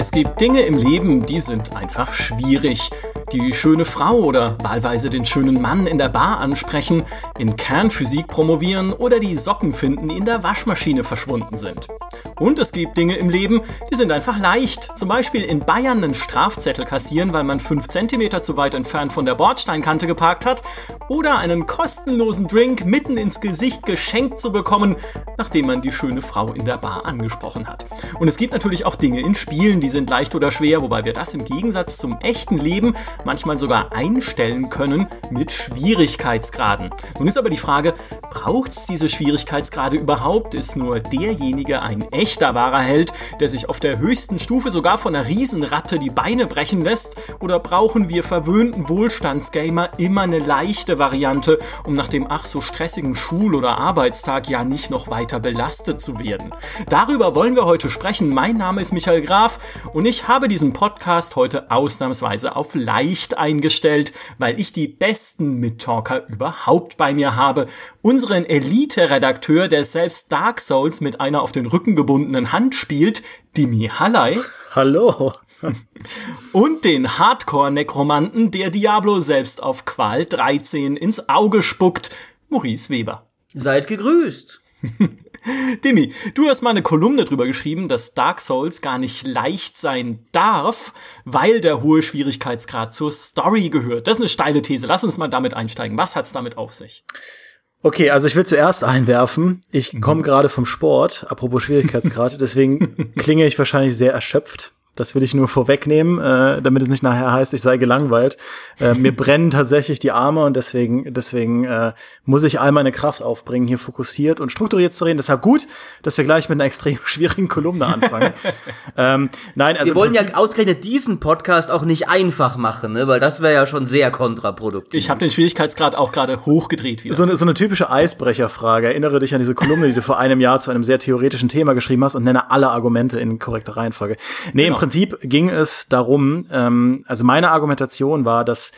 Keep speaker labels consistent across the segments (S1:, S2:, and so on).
S1: Es gibt Dinge im Leben, die sind einfach schwierig. Die schöne Frau oder wahlweise den schönen Mann in der Bar ansprechen, in Kernphysik promovieren oder die Socken finden, die in der Waschmaschine verschwunden sind. Und es gibt Dinge im Leben, die sind einfach leicht. Zum Beispiel in Bayern einen Strafzettel kassieren, weil man 5 cm zu weit entfernt von der Bordsteinkante geparkt hat. Oder einen kostenlosen Drink mitten ins Gesicht geschenkt zu bekommen, nachdem man die schöne Frau in der Bar angesprochen hat. Und es gibt natürlich auch Dinge in Spielen, die sind leicht oder schwer, wobei wir das im Gegensatz zum echten Leben manchmal sogar einstellen können mit Schwierigkeitsgraden. Nun ist aber die Frage, braucht es diese Schwierigkeitsgrade überhaupt? Ist nur derjenige ein echter wahrer Held, der sich auf der höchsten Stufe sogar von einer Riesenratte die Beine brechen lässt? Oder brauchen wir verwöhnten Wohlstandsgamer immer eine leichte Variante, um nach dem ach so stressigen Schul- oder Arbeitstag ja nicht noch weiter belastet zu werden? Darüber wollen wir heute sprechen. Mein Name ist Michael Graf und ich habe diesen Podcast heute ausnahmsweise auf leicht eingestellt, weil ich die besten Mittalker überhaupt bei mir habe. Unseren Elite-Redakteur, der selbst Dark Souls mit einer auf den Rücken gebundenen Hand spielt, Dimi Hallei.
S2: Hallo.
S1: Und den Hardcore-Nekromanten, der Diablo selbst auf Qual 13 ins Auge spuckt, Maurice Weber.
S3: Seid gegrüßt.
S1: Dimi, du hast mal eine Kolumne drüber geschrieben, dass Dark Souls gar nicht leicht sein darf, weil der hohe Schwierigkeitsgrad zur Story gehört. Das ist eine steile These. Lass uns mal damit einsteigen. Was hat's damit auf sich?
S2: Okay, also ich will zuerst einwerfen, ich mhm. komme gerade vom Sport, apropos Schwierigkeitsgrad, deswegen klinge ich wahrscheinlich sehr erschöpft. Das will ich nur vorwegnehmen, äh, damit es nicht nachher heißt, ich sei gelangweilt. Äh, mir brennen tatsächlich die Arme und deswegen, deswegen äh, muss ich all meine Kraft aufbringen, hier fokussiert und strukturiert zu reden. Deshalb gut, dass wir gleich mit einer extrem schwierigen Kolumne anfangen.
S3: ähm, nein, also wir wollen ja ausgerechnet diesen Podcast auch nicht einfach machen, ne? weil das wäre ja schon sehr kontraproduktiv.
S1: Ich habe den Schwierigkeitsgrad auch gerade hochgedreht
S2: wieder. So eine, so eine typische Eisbrecherfrage. Erinnere dich an diese Kolumne, die du vor einem Jahr zu einem sehr theoretischen Thema geschrieben hast und nenne alle Argumente in korrekter Reihenfolge. Nee, genau. im Prinzip ging es darum, ähm, also meine Argumentation war, dass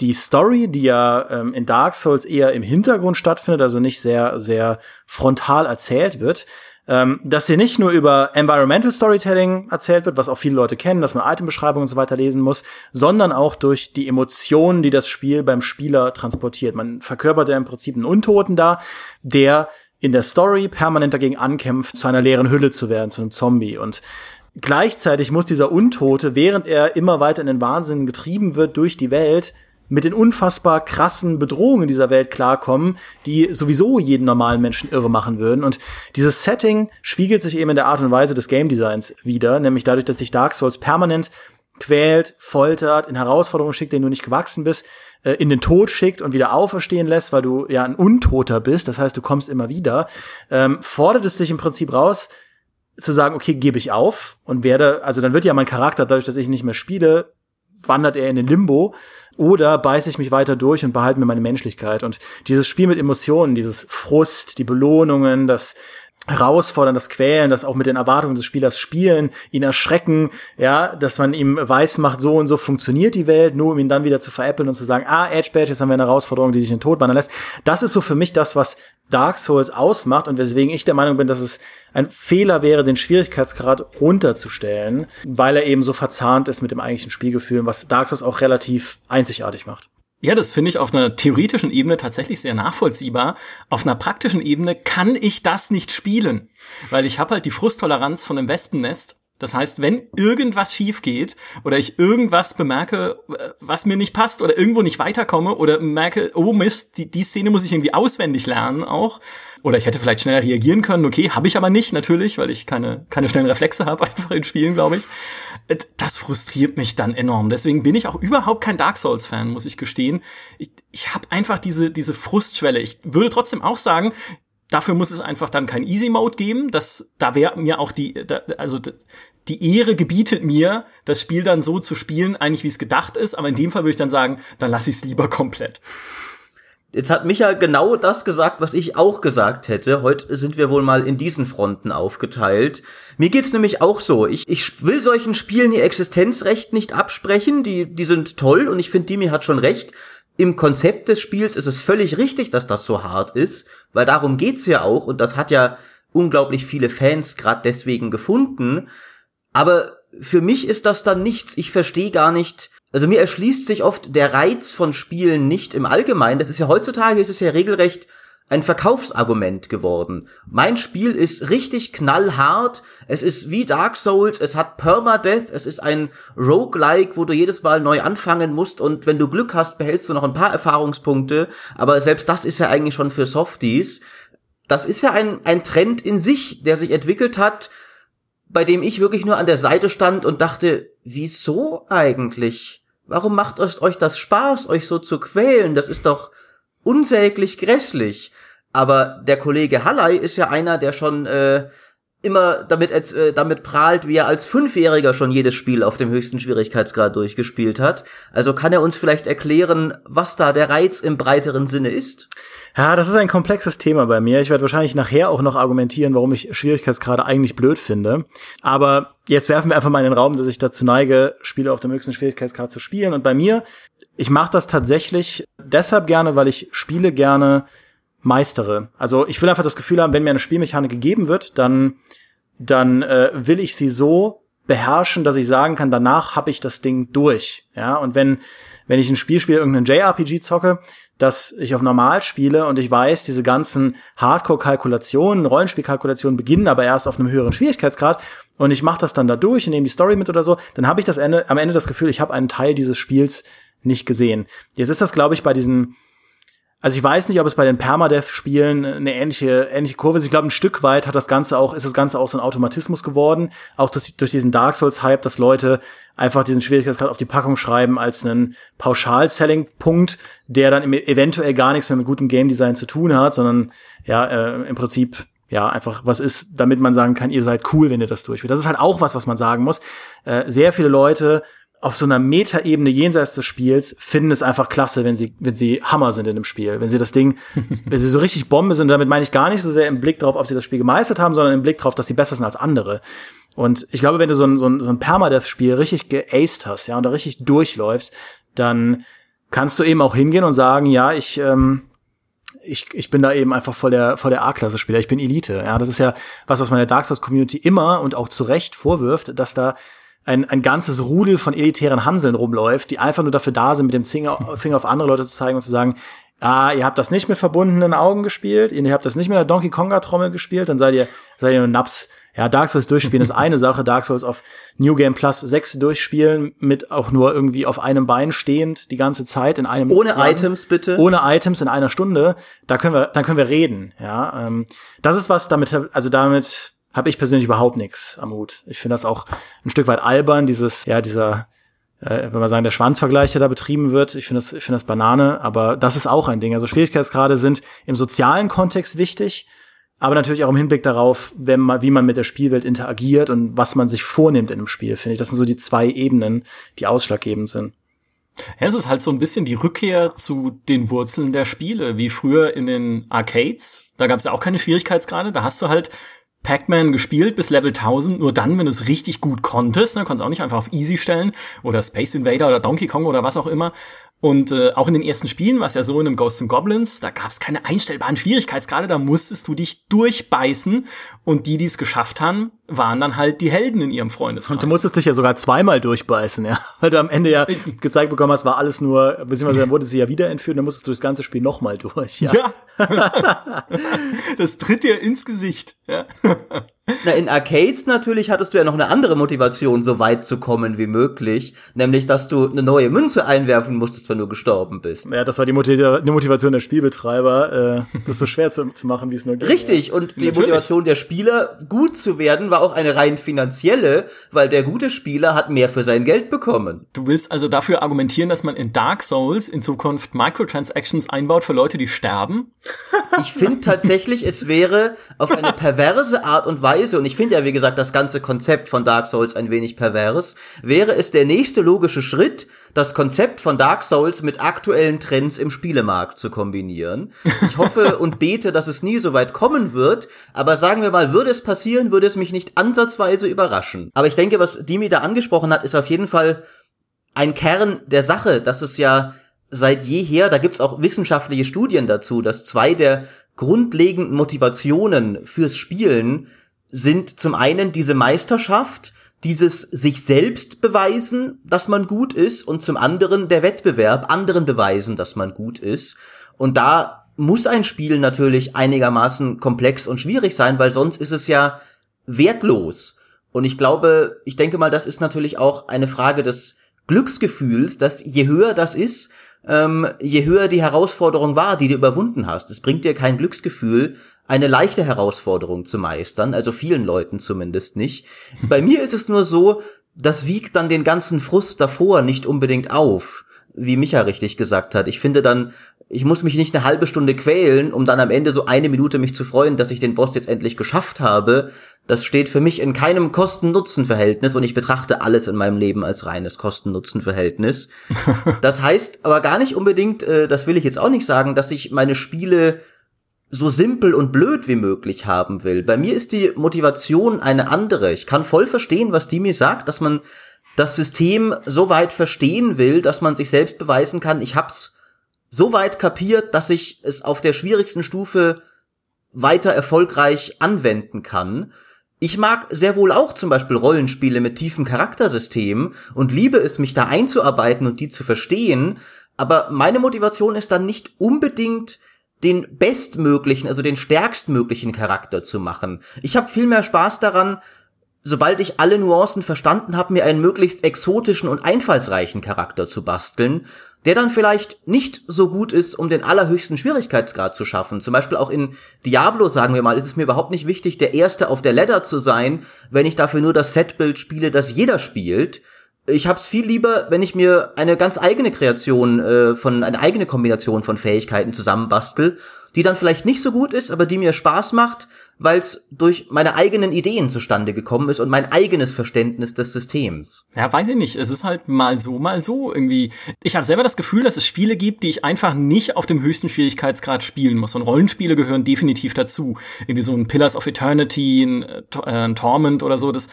S2: die Story, die ja ähm, in Dark Souls eher im Hintergrund stattfindet, also nicht sehr, sehr frontal erzählt wird, ähm, dass hier nicht nur über Environmental Storytelling erzählt wird, was auch viele Leute kennen, dass man Itembeschreibungen und so weiter lesen muss, sondern auch durch die Emotionen, die das Spiel beim Spieler transportiert. Man verkörpert ja im Prinzip einen Untoten da, der in der Story permanent dagegen ankämpft, zu einer leeren Hülle zu werden, zu einem Zombie. Und Gleichzeitig muss dieser Untote, während er immer weiter in den Wahnsinn getrieben wird durch die Welt, mit den unfassbar krassen Bedrohungen dieser Welt klarkommen, die sowieso jeden normalen Menschen irre machen würden. Und dieses Setting spiegelt sich eben in der Art und Weise des Game Designs wieder, nämlich dadurch, dass sich Dark Souls permanent quält, foltert, in Herausforderungen schickt, denen du nicht gewachsen bist, äh, in den Tod schickt und wieder auferstehen lässt, weil du ja ein Untoter bist, das heißt, du kommst immer wieder, ähm, fordert es dich im Prinzip raus, zu sagen, okay, gebe ich auf und werde, also dann wird ja mein Charakter, dadurch, dass ich nicht mehr spiele, wandert er in den Limbo oder beiße ich mich weiter durch und behalte mir meine Menschlichkeit. Und dieses Spiel mit Emotionen, dieses Frust, die Belohnungen, das herausfordern, das Quälen, das auch mit den Erwartungen des Spielers spielen, ihn erschrecken, ja, dass man ihm weiß macht, so und so funktioniert die Welt, nur um ihn dann wieder zu veräppeln und zu sagen, ah, Edge Badge, jetzt haben wir eine Herausforderung, die dich in den Tod wandern lässt. Das ist so für mich das, was Dark Souls ausmacht und weswegen ich der Meinung bin, dass es ein Fehler wäre, den Schwierigkeitsgrad runterzustellen, weil er eben so verzahnt ist mit dem eigentlichen Spielgefühl, was Dark Souls auch relativ einzigartig macht.
S1: Ja, das finde ich auf einer theoretischen Ebene tatsächlich sehr nachvollziehbar. Auf einer praktischen Ebene kann ich das nicht spielen, weil ich habe halt die Frusttoleranz von einem Wespennest. Das heißt, wenn irgendwas schief geht oder ich irgendwas bemerke, äh, was mir nicht passt oder irgendwo nicht weiterkomme oder merke, oh Mist, die, die Szene muss ich irgendwie auswendig lernen auch, oder ich hätte vielleicht schneller reagieren können, okay, habe ich aber nicht, natürlich, weil ich keine, keine schnellen Reflexe habe, einfach in Spielen, glaube ich. Äh, das frustriert mich dann enorm. Deswegen bin ich auch überhaupt kein Dark Souls-Fan, muss ich gestehen. Ich, ich habe einfach diese, diese Frustschwelle. Ich würde trotzdem auch sagen, Dafür muss es einfach dann kein Easy Mode geben. Das, da wäre mir auch die, da, also die Ehre gebietet mir, das Spiel dann so zu spielen, eigentlich wie es gedacht ist. Aber in dem Fall würde ich dann sagen, dann lasse ich es lieber komplett.
S3: Jetzt hat Micha genau das gesagt, was ich auch gesagt hätte. Heute sind wir wohl mal in diesen Fronten aufgeteilt. Mir geht's nämlich auch so. Ich, ich will solchen Spielen ihr Existenzrecht nicht absprechen. Die, die sind toll und ich finde, Dimi hat schon recht. Im Konzept des Spiels ist es völlig richtig, dass das so hart ist, weil darum geht's ja auch und das hat ja unglaublich viele Fans gerade deswegen gefunden. Aber für mich ist das dann nichts. Ich verstehe gar nicht, also mir erschließt sich oft der Reiz von Spielen nicht im Allgemeinen. Das ist ja heutzutage, ist es ja regelrecht ein Verkaufsargument geworden. Mein Spiel ist richtig knallhart. Es ist wie Dark Souls. Es hat Permadeath. Es ist ein Roguelike, wo du jedes Mal neu anfangen musst. Und wenn du Glück hast, behältst du noch ein paar Erfahrungspunkte. Aber selbst das ist ja eigentlich schon für Softies. Das ist ja ein, ein Trend in sich, der sich entwickelt hat, bei dem ich wirklich nur an der Seite stand und dachte, wieso eigentlich? Warum macht es euch das Spaß, euch so zu quälen? Das ist doch unsäglich grässlich. Aber der Kollege Halley ist ja einer, der schon äh, immer damit, äh, damit prahlt, wie er als Fünfjähriger schon jedes Spiel auf dem höchsten Schwierigkeitsgrad durchgespielt hat. Also kann er uns vielleicht erklären, was da der Reiz im breiteren Sinne ist?
S2: Ja, das ist ein komplexes Thema bei mir. Ich werde wahrscheinlich nachher auch noch argumentieren, warum ich Schwierigkeitsgrade eigentlich blöd finde. Aber jetzt werfen wir einfach mal in den Raum, dass ich dazu neige, Spiele auf dem höchsten Schwierigkeitsgrad zu spielen. Und bei mir, ich mache das tatsächlich deshalb gerne, weil ich Spiele gerne meistere. Also ich will einfach das Gefühl haben, wenn mir eine Spielmechanik gegeben wird, dann, dann äh, will ich sie so beherrschen, dass ich sagen kann, danach habe ich das Ding durch. Ja, und wenn, wenn ich ein Spiel spiele, irgendeinen JRPG zocke, dass ich auf normal spiele und ich weiß, diese ganzen Hardcore-Kalkulationen, Rollenspielkalkulationen beginnen aber erst auf einem höheren Schwierigkeitsgrad und ich mache das dann da durch und nehme die Story mit oder so, dann habe ich das Ende, am Ende das Gefühl, ich habe einen Teil dieses Spiels nicht gesehen. Jetzt ist das, glaube ich, bei diesen also ich weiß nicht, ob es bei den Permadeath-Spielen eine ähnliche, ähnliche Kurve ist. Ich glaube, ein Stück weit hat das Ganze auch, ist das Ganze auch so ein Automatismus geworden. Auch durch, durch diesen Dark Souls-Hype, dass Leute einfach diesen Schwierigkeitsgrad auf die Packung schreiben als einen Pauschal-Selling-Punkt, der dann eventuell gar nichts mehr mit gutem Game-Design zu tun hat, sondern ja, äh, im Prinzip ja, einfach was ist, damit man sagen kann, ihr seid cool, wenn ihr das durchführt. Das ist halt auch was, was man sagen muss. Äh, sehr viele Leute auf so einer Metaebene jenseits des Spiels finden es einfach klasse, wenn sie, wenn sie Hammer sind in dem Spiel. Wenn sie das Ding, wenn sie so richtig Bombe sind, damit meine ich gar nicht so sehr im Blick drauf, ob sie das Spiel gemeistert haben, sondern im Blick drauf, dass sie besser sind als andere. Und ich glaube, wenn du so ein, so ein, so ein Permadeath-Spiel richtig geaced hast, ja, und da richtig durchläufst, dann kannst du eben auch hingehen und sagen, ja, ich, ähm, ich, ich bin da eben einfach voll der, voll der A-Klasse-Spieler. Ich bin Elite. Ja, das ist ja was, was man der Dark Souls Community immer und auch zu Recht vorwirft, dass da ein, ein ganzes Rudel von elitären Hanseln rumläuft, die einfach nur dafür da sind, mit dem Finger auf andere Leute zu zeigen und zu sagen, ah, ihr habt das nicht mit verbundenen Augen gespielt, ihr habt das nicht mit der Donkey Konga Trommel gespielt, dann seid ihr, seid ihr nur Naps. Ja, Dark Souls durchspielen ist eine Sache, Dark Souls auf New Game Plus 6 durchspielen, mit auch nur irgendwie auf einem Bein stehend die ganze Zeit in einem
S3: Ohne Jahr, Items bitte.
S2: Ohne Items in einer Stunde, da können wir, dann können wir reden, ja. Ähm, das ist was damit, also damit habe ich persönlich überhaupt nichts am Hut. Ich finde das auch ein Stück weit albern, dieses, ja, dieser, äh, wenn man sagen, der Schwanzvergleich, der da betrieben wird. Ich finde das, ich finde das Banane, aber das ist auch ein Ding. Also Schwierigkeitsgrade sind im sozialen Kontext wichtig, aber natürlich auch im Hinblick darauf, wenn man, wie man mit der Spielwelt interagiert und was man sich vornimmt in einem Spiel, finde ich. Das sind so die zwei Ebenen, die ausschlaggebend sind.
S1: Ja, es ist halt so ein bisschen die Rückkehr zu den Wurzeln der Spiele, wie früher in den Arcades. Da gab es ja auch keine Schwierigkeitsgrade. Da hast du halt Pac-Man gespielt bis Level 1000, nur dann, wenn du es richtig gut konntest, ne, konntest auch nicht einfach auf Easy stellen oder Space Invader oder Donkey Kong oder was auch immer. Und äh, auch in den ersten Spielen war es ja so in einem Ghosts and Goblins, da gab es keine einstellbaren Schwierigkeitsgrade, da musstest du dich durchbeißen und die, die es geschafft haben, waren dann halt die Helden in ihrem Freundeskreis.
S2: Und du musstest dich ja sogar zweimal durchbeißen, ja. Weil du am Ende ja gezeigt bekommen hast, war alles nur, beziehungsweise dann wurde sie ja wieder entführt, dann musstest du das ganze Spiel nochmal durch, ja.
S1: ja. das tritt dir ins Gesicht, ja.
S3: Na, in Arcades natürlich hattest du ja noch eine andere Motivation, so weit zu kommen wie möglich. Nämlich, dass du eine neue Münze einwerfen musstest, wenn du gestorben bist.
S2: Ja, das war die, Motivation der Spielbetreiber, äh, das so schwer zu, zu machen, wie es nur
S3: geht. Richtig, und die natürlich. Motivation der Spieler, gut zu werden, war auch eine rein finanzielle, weil der gute Spieler hat mehr für sein Geld bekommen.
S1: Du willst also dafür argumentieren, dass man in Dark Souls in Zukunft Microtransactions einbaut für Leute, die sterben?
S3: Ich finde tatsächlich, es wäre auf eine perverse Art und Weise, und ich finde ja, wie gesagt, das ganze Konzept von Dark Souls ein wenig pervers, wäre es der nächste logische Schritt, das Konzept von Dark Souls mit aktuellen Trends im Spielemarkt zu kombinieren. Ich hoffe und bete, dass es nie so weit kommen wird, aber sagen wir mal, würde es passieren, würde es mich nicht ansatzweise überraschen. Aber ich denke, was Dimi da angesprochen hat, ist auf jeden Fall ein Kern der Sache, dass es ja seit jeher, da gibt's auch wissenschaftliche Studien dazu, dass zwei der grundlegenden Motivationen fürs Spielen sind zum einen diese Meisterschaft, dieses sich selbst beweisen, dass man gut ist und zum anderen der Wettbewerb, anderen beweisen, dass man gut ist. Und da muss ein Spiel natürlich einigermaßen komplex und schwierig sein, weil sonst ist es ja wertlos. Und ich glaube, ich denke mal, das ist natürlich auch eine Frage des Glücksgefühls, dass je höher das ist, ähm, je höher die Herausforderung war, die du überwunden hast. Es bringt dir kein Glücksgefühl, eine leichte Herausforderung zu meistern, also vielen Leuten zumindest nicht. Bei mir ist es nur so, das wiegt dann den ganzen Frust davor nicht unbedingt auf, wie Micha richtig gesagt hat. Ich finde dann, ich muss mich nicht eine halbe Stunde quälen, um dann am Ende so eine Minute mich zu freuen, dass ich den Boss jetzt endlich geschafft habe. Das steht für mich in keinem Kosten-Nutzen-Verhältnis und ich betrachte alles in meinem Leben als reines Kosten-Nutzen-Verhältnis. das heißt aber gar nicht unbedingt, äh, das will ich jetzt auch nicht sagen, dass ich meine Spiele so simpel und blöd wie möglich haben will. Bei mir ist die Motivation eine andere. Ich kann voll verstehen, was die mir sagt, dass man das System so weit verstehen will, dass man sich selbst beweisen kann, ich hab's so weit kapiert, dass ich es auf der schwierigsten Stufe weiter erfolgreich anwenden kann. Ich mag sehr wohl auch zum Beispiel Rollenspiele mit tiefem Charaktersystem und liebe es, mich da einzuarbeiten und die zu verstehen, aber meine Motivation ist dann nicht unbedingt den bestmöglichen, also den stärkstmöglichen Charakter zu machen. Ich habe viel mehr Spaß daran, sobald ich alle Nuancen verstanden habe, mir einen möglichst exotischen und einfallsreichen Charakter zu basteln der dann vielleicht nicht so gut ist, um den allerhöchsten Schwierigkeitsgrad zu schaffen. Zum Beispiel auch in Diablo, sagen wir mal, ist es mir überhaupt nicht wichtig, der Erste auf der Ladder zu sein, wenn ich dafür nur das Setbild spiele, das jeder spielt. Ich hab's viel lieber, wenn ich mir eine ganz eigene Kreation äh, von, eine eigene Kombination von Fähigkeiten zusammenbastel die dann vielleicht nicht so gut ist, aber die mir Spaß macht, weil es durch meine eigenen Ideen zustande gekommen ist und mein eigenes Verständnis des Systems.
S1: Ja, weiß ich nicht. Es ist halt mal so, mal so irgendwie. Ich habe selber das Gefühl, dass es Spiele gibt, die ich einfach nicht auf dem höchsten Schwierigkeitsgrad spielen muss. Und Rollenspiele gehören definitiv dazu. Irgendwie so ein Pillars of Eternity, ein, äh, ein Torment oder so. Das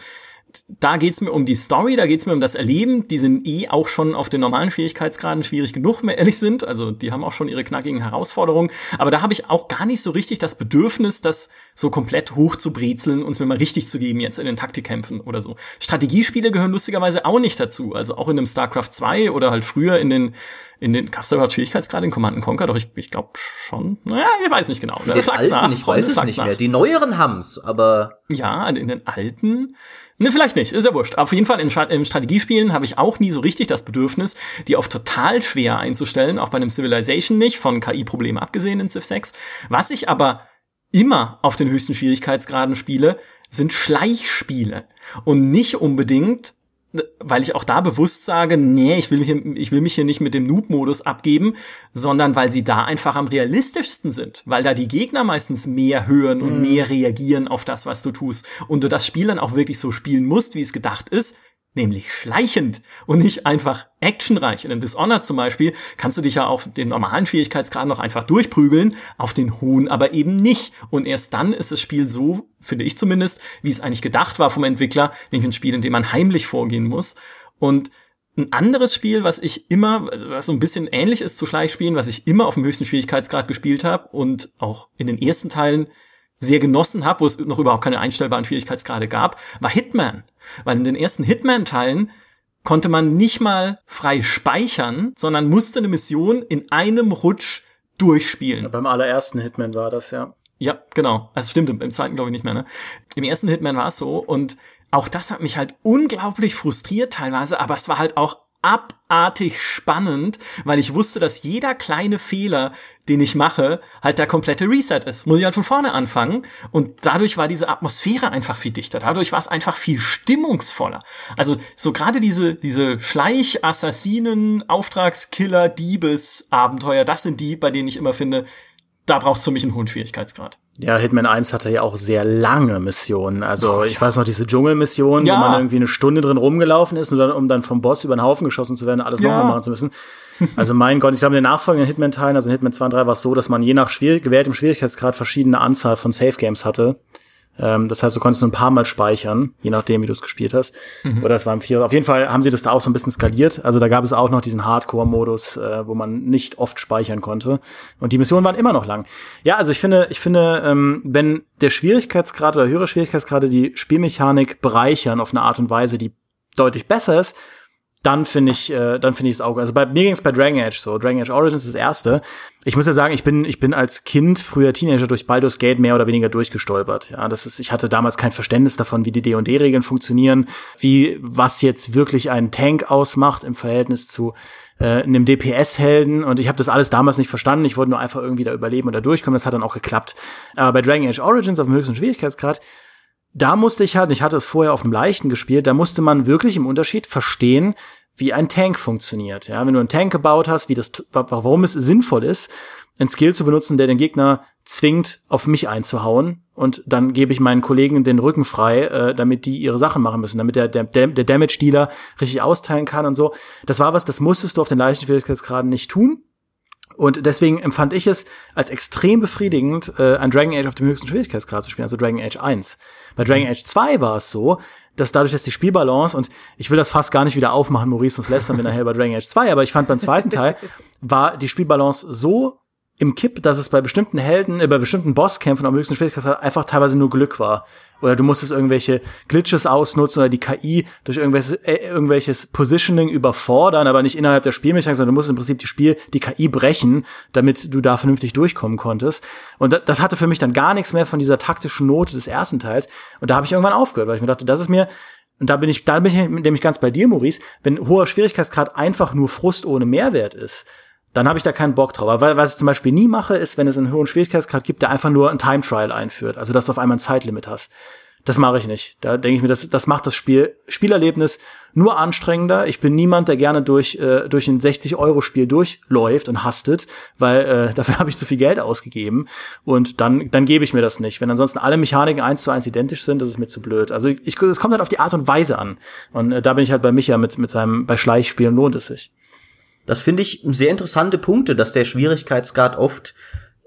S1: da geht's mir um die Story, da geht's mir um das Erleben. Die sind eh auch schon auf den normalen Schwierigkeitsgraden schwierig genug, wenn wir ehrlich sind. Also die haben auch schon ihre knackigen Herausforderungen. Aber da habe ich auch gar nicht so richtig das Bedürfnis, das so komplett hoch zu brezeln und es mir mal richtig zu geben jetzt in den Taktikkämpfen oder so. Strategiespiele gehören lustigerweise auch nicht dazu. Also auch in einem StarCraft 2 oder halt früher in den, in den, gab's da überhaupt Schwierigkeitsgrade in Command Conquer? Doch, ich, ich glaube schon. Naja, ich weiß nicht genau.
S3: Die alten, nach, ich weiß es nicht nach. mehr. Die neueren haben's, aber.
S1: Ja, in den alten Ne, vielleicht nicht, ist ja wurscht. Auf jeden Fall in, in Strategiespielen habe ich auch nie so richtig das Bedürfnis, die auf total schwer einzustellen, auch bei einem Civilization nicht, von KI-Problemen abgesehen in Civ 6. Was ich aber immer auf den höchsten Schwierigkeitsgraden spiele, sind Schleichspiele. Und nicht unbedingt weil ich auch da bewusst sage, nee, ich will, hier, ich will mich hier nicht mit dem Noob-Modus abgeben, sondern weil sie da einfach am realistischsten sind, weil da die Gegner meistens mehr hören und mhm. mehr reagieren auf das, was du tust und du das Spiel dann auch wirklich so spielen musst, wie es gedacht ist, nämlich schleichend und nicht einfach actionreich. In einem Dishonored zum Beispiel kannst du dich ja auf den normalen Schwierigkeitsgrad noch einfach durchprügeln, auf den hohen aber eben nicht. Und erst dann ist das Spiel so, finde ich zumindest, wie es eigentlich gedacht war vom Entwickler, nämlich ein Spiel, in dem man heimlich vorgehen muss. Und ein anderes Spiel, was ich immer, was so ein bisschen ähnlich ist zu Schleichspielen, was ich immer auf dem höchsten Schwierigkeitsgrad gespielt habe und auch in den ersten Teilen sehr genossen habe, wo es noch überhaupt keine einstellbaren Schwierigkeitsgrade gab, war Hitman. Weil in den ersten Hitman-Teilen konnte man nicht mal frei speichern, sondern musste eine Mission in einem Rutsch durchspielen. Ja,
S2: beim allerersten Hitman war das, ja.
S1: Ja, genau. Also stimmt, im zweiten glaube ich nicht mehr, ne? Im ersten Hitman war es so und auch das hat mich halt unglaublich frustriert teilweise, aber es war halt auch abartig spannend, weil ich wusste, dass jeder kleine Fehler, den ich mache, halt der komplette Reset ist. Muss ich halt von vorne anfangen. Und dadurch war diese Atmosphäre einfach viel dichter. Dadurch war es einfach viel stimmungsvoller. Also so gerade diese, diese Schleich-, Assassinen-, Auftragskiller-, Diebes-Abenteuer, das sind die, bei denen ich immer finde, da brauchst du für mich einen hohen Schwierigkeitsgrad.
S2: Ja, Hitman 1 hatte ja auch sehr lange Missionen. Also oh, ich weiß noch, diese Dschungelmission, ja. wo man irgendwie eine Stunde drin rumgelaufen ist, und dann, um dann vom Boss über den Haufen geschossen zu werden, alles ja. nochmal machen zu müssen. Also mein Gott, ich glaube, in den nachfolgenden Hitman-Teilen, also in Hitman 2 und 3 war es so, dass man je nach schwierig, gewähltem Schwierigkeitsgrad verschiedene Anzahl von Safe Games hatte Ähm, das heißt, du konntest nur ein paar Mal speichern, je nachdem, wie du es gespielt hast. Mhm. Oder es waren vier. Auf jeden Fall haben sie das da auch so ein bisschen skaliert. Also da gab es auch noch diesen Hardcore-Modus, äh, wo man nicht oft speichern konnte. Und die Missionen waren immer noch lang. Ja, also ich finde, ich finde, ähm, wenn der Schwierigkeitsgrad oder höhere Schwierigkeitsgrade die Spielmechanik bereichern auf eine Art und Weise, die deutlich besser ist, dann finde ich, äh, dann finde ich es auch. Also bei mir ging es bei Dragon Age so. Dragon Age Origins ist das erste. Ich muss ja sagen, ich bin, ich bin als Kind, früher Teenager durch Baldur's Gate mehr oder weniger durchgestolpert. Ja, das ist, ich hatte damals kein Verständnis davon, wie die D&D-Regeln funktionieren, wie, was jetzt wirklich einen Tank ausmacht im Verhältnis zu äh, einem DPS-Helden und ich habe das alles damals nicht verstanden. Ich wollte nur einfach irgendwie da überleben da durchkommen. Das hat dann auch geklappt. Aber bei Dragon Age Origins auf dem höchsten Schwierigkeitsgrad da musste ich halt, ich hatte es vorher auf einem leichten gespielt, da musste man wirklich im Unterschied verstehen, wie ein Tank funktioniert. Ja, wenn du einen Tank gebaut hast, wie das, warum es sinnvoll ist, einen Skill zu benutzen, der den Gegner zwingt, auf mich einzuhauen. Und dann gebe ich meinen Kollegen den Rücken frei, äh, damit die ihre Sachen machen müssen, damit der, der, der Damage-Dealer richtig austeilen kann und so. Das war was, das musstest du auf den leichten Schwierigkeitsgraden nicht tun. Und deswegen empfand ich es als extrem befriedigend, äh, ein Dragon Age auf dem höchsten Schwierigkeitsgrad zu spielen, also Dragon Age 1. Bei Dragon Age 2 war es so, dass dadurch, dass die Spielbalance, und ich will das fast gar nicht wieder aufmachen, Maurice, sonst lästern wir nachher bei Dragon Age 2, aber ich fand beim zweiten Teil, war die Spielbalance so im Kipp, dass es bei bestimmten Helden, äh, bei bestimmten Bosskämpfen am höchsten Schwierigkeitsgrad einfach teilweise nur Glück war. Oder du musstest irgendwelche Glitches ausnutzen oder die KI durch irgendwelches, äh, irgendwelches Positioning überfordern, aber nicht innerhalb der Spielmechanik, sondern du musst im Prinzip die Spiel, die KI brechen, damit du da vernünftig durchkommen konntest. Und das, das hatte für mich dann gar nichts mehr von dieser taktischen Note des ersten Teils. Und da habe ich irgendwann aufgehört, weil ich mir dachte, das ist mir und da bin ich, da bin ich nämlich ganz bei dir, Maurice, wenn hoher Schwierigkeitsgrad einfach nur Frust ohne Mehrwert ist, dann habe ich da keinen Bock drauf. Aber was ich zum Beispiel nie mache, ist, wenn es einen hohen Schwierigkeitsgrad gibt, der einfach nur ein Time Trial einführt. Also, dass du auf einmal ein Zeitlimit hast. Das mache ich nicht. Da denke ich mir, das, das macht das Spiel, Spielerlebnis nur anstrengender. Ich bin niemand, der gerne durch, äh, durch ein 60-Euro-Spiel durchläuft und hastet, weil äh, dafür habe ich zu viel Geld ausgegeben. Und dann, dann gebe ich mir das nicht. Wenn ansonsten alle Mechaniken eins zu eins identisch sind, das ist mir zu blöd. Also ich, es kommt halt auf die Art und Weise an. Und äh, da bin ich halt bei Micha mit, mit seinem, bei Schleichspielen lohnt es sich.
S3: Das finde ich sehr interessante Punkte, dass der Schwierigkeitsgrad oft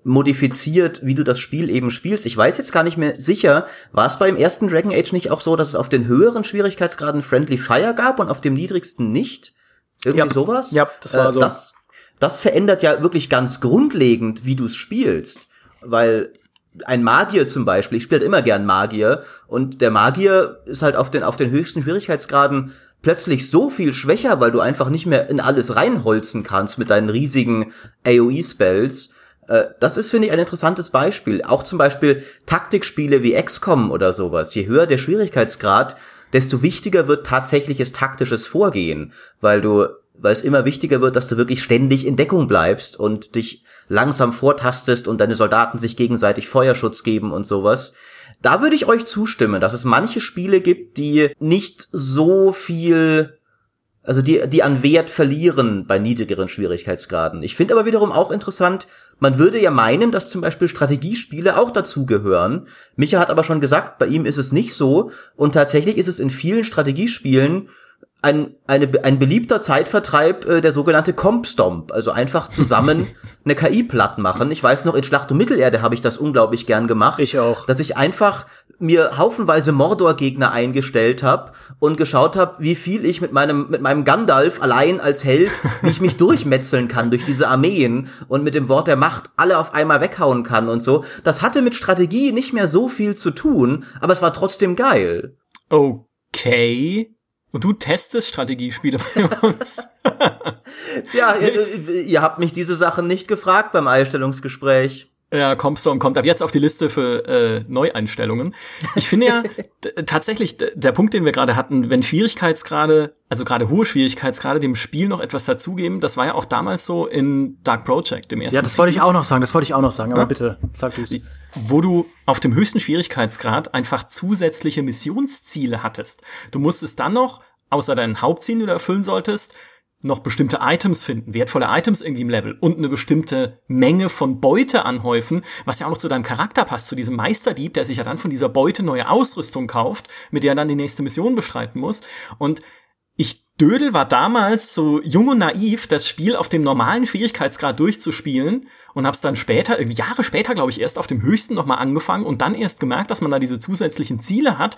S3: modifiziert, wie du das Spiel eben spielst. Ich weiß jetzt gar nicht mehr sicher, war es beim ersten Dragon Age nicht auch so, dass es auf den höheren Schwierigkeitsgraden Friendly Fire gab und auf dem niedrigsten nicht? Irgendwie
S2: ja.
S3: sowas?
S2: Ja, das war äh, so.
S3: Das, das verändert ja wirklich ganz grundlegend, wie du es spielst. Weil ein Magier zum Beispiel, ich spiele halt immer gern Magier und der Magier ist halt auf den, auf den höchsten Schwierigkeitsgraden plötzlich so viel schwächer, weil du einfach nicht mehr in alles reinholzen kannst mit deinen riesigen AoE-Spells. Äh, das ist, finde ich, ein interessantes Beispiel. Auch zum Beispiel Taktikspiele wie XCOM oder sowas. Je höher der Schwierigkeitsgrad, desto wichtiger wird tatsächliches taktisches Vorgehen, weil du weil es immer wichtiger wird, dass du wirklich ständig in Deckung bleibst und dich langsam vortastest und deine Soldaten sich gegenseitig Feuerschutz geben und sowas. Da würde ich euch zustimmen, dass es manche Spiele gibt, die nicht so viel also die, die an Wert verlieren bei niedrigeren Schwierigkeitsgraden. Ich finde aber wiederum auch interessant, man würde ja meinen, dass zum Beispiel Strategiespiele auch dazugehören. Micha hat aber schon gesagt, bei ihm ist es nicht so. Und tatsächlich ist es in vielen Strategiespielen ein, eine, ein beliebter Zeitvertreib äh, der sogenannte Compstomp, also einfach zusammen eine KI platt machen. Ich weiß noch, in Schlacht um Mittelerde habe ich das unglaublich gern gemacht.
S2: Ich auch.
S3: Dass ich einfach mir haufenweise Mordor-Gegner eingestellt habe und geschaut habe, wie viel ich mit meinem, mit meinem Gandalf allein als Held, wie ich mich durchmetzeln kann durch diese Armeen und mit dem Wort der Macht alle auf einmal weghauen kann und so. Das hatte mit Strategie nicht mehr so viel zu tun, aber es war trotzdem geil.
S1: Okay. Und du testest Strategiespiele bei uns.
S3: ja, ihr, ihr, habt mich diese Sachen nicht gefragt beim Einstellungsgespräch.
S1: Ja, Comstone kommt ab jetzt auf die Liste für äh, Neueinstellungen. Ich finde ja tatsächlich der Punkt, den wir gerade hatten, wenn Schwierigkeitsgrade, also gerade hohe Schwierigkeitsgrade, dem Spiel noch etwas dazugeben, das war ja auch damals so in Dark Project, dem ersten.
S2: Ja, das wollte ich auch noch sagen, das wollte ich auch noch sagen, aber ja? bitte, sag du's.
S1: Wo du auf dem höchsten Schwierigkeitsgrad einfach zusätzliche Missionsziele hattest. Du musstest dann noch, außer deinen Hauptzielen, die du erfüllen solltest, noch bestimmte Items finden, wertvolle Items irgendwie im Level und eine bestimmte Menge von Beute anhäufen, was ja auch noch zu deinem Charakter passt, zu diesem Meisterdieb, der sich ja dann von dieser Beute neue Ausrüstung kauft, mit der er dann die nächste Mission bestreiten muss. Und Dödel war damals so jung und naiv, das Spiel auf dem normalen Schwierigkeitsgrad durchzuspielen und hab's dann später, Jahre später, glaube ich, erst auf dem höchsten nochmal angefangen und dann erst gemerkt, dass man da diese zusätzlichen Ziele hat.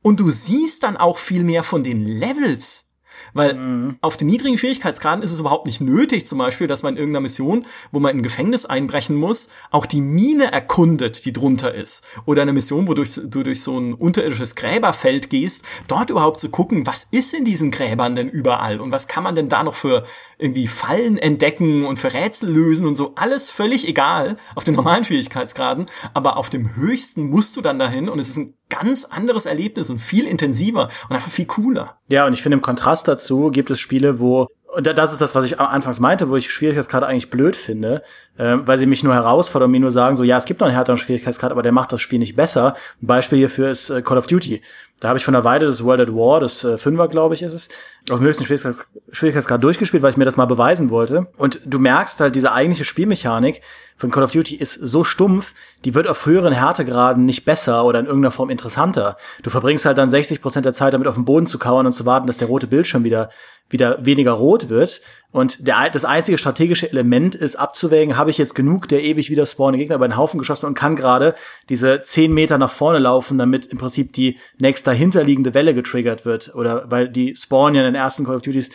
S1: Und du siehst dann auch viel mehr von den Levels weil mhm. auf den niedrigen Schwierigkeitsgraden ist es überhaupt nicht nötig, zum Beispiel, dass man in irgendeiner Mission, wo man in ein Gefängnis einbrechen muss, auch die Mine erkundet, die drunter ist. Oder eine Mission, wo du durch so ein unterirdisches Gräberfeld gehst, dort überhaupt zu gucken, was ist in diesen Gräbern denn überall und was kann man denn da noch für irgendwie Fallen entdecken und für Rätsel lösen und so. Alles völlig egal auf den normalen Schwierigkeitsgraden, aber auf dem höchsten musst du dann dahin und es ist ein ganz anderes Erlebnis und viel intensiver und einfach viel cooler.
S2: Ja, und ich finde im Kontrast dazu gibt es Spiele, wo und das ist das, was ich anfangs meinte, wo ich Schwierigkeitsgrad eigentlich blöd finde, äh, weil sie mich nur herausfordern und mir nur sagen, so ja, es gibt noch einen härteren Schwierigkeitsgrad, aber der macht das Spiel nicht besser. Ein Beispiel hierfür ist äh, Call of Duty. Da habe ich von der Weide das World at War, das äh, Fünfer, glaube ich, ist es, auf dem höchsten Schwierigkeits Schwierigkeitsgrad durchgespielt, weil ich mir das mal beweisen wollte. Und du merkst halt, diese eigentliche Spielmechanik von Call of Duty ist so stumpf, die wird auf höheren Härtegraden nicht besser oder in irgendeiner Form interessanter. Du verbringst halt dann 60 Prozent der Zeit damit auf dem Boden zu kauern und zu warten, dass der rote Bildschirm wieder wieder weniger rot wird. Und der, das einzige strategische Element ist abzuwägen, habe ich jetzt genug der ewig wieder spawnenden Gegner über den Haufen geschossen und kann gerade diese zehn Meter nach vorne laufen, damit im Prinzip die nächst dahinterliegende Welle getriggert wird. Oder weil die spawnen ja den ersten Call of Duties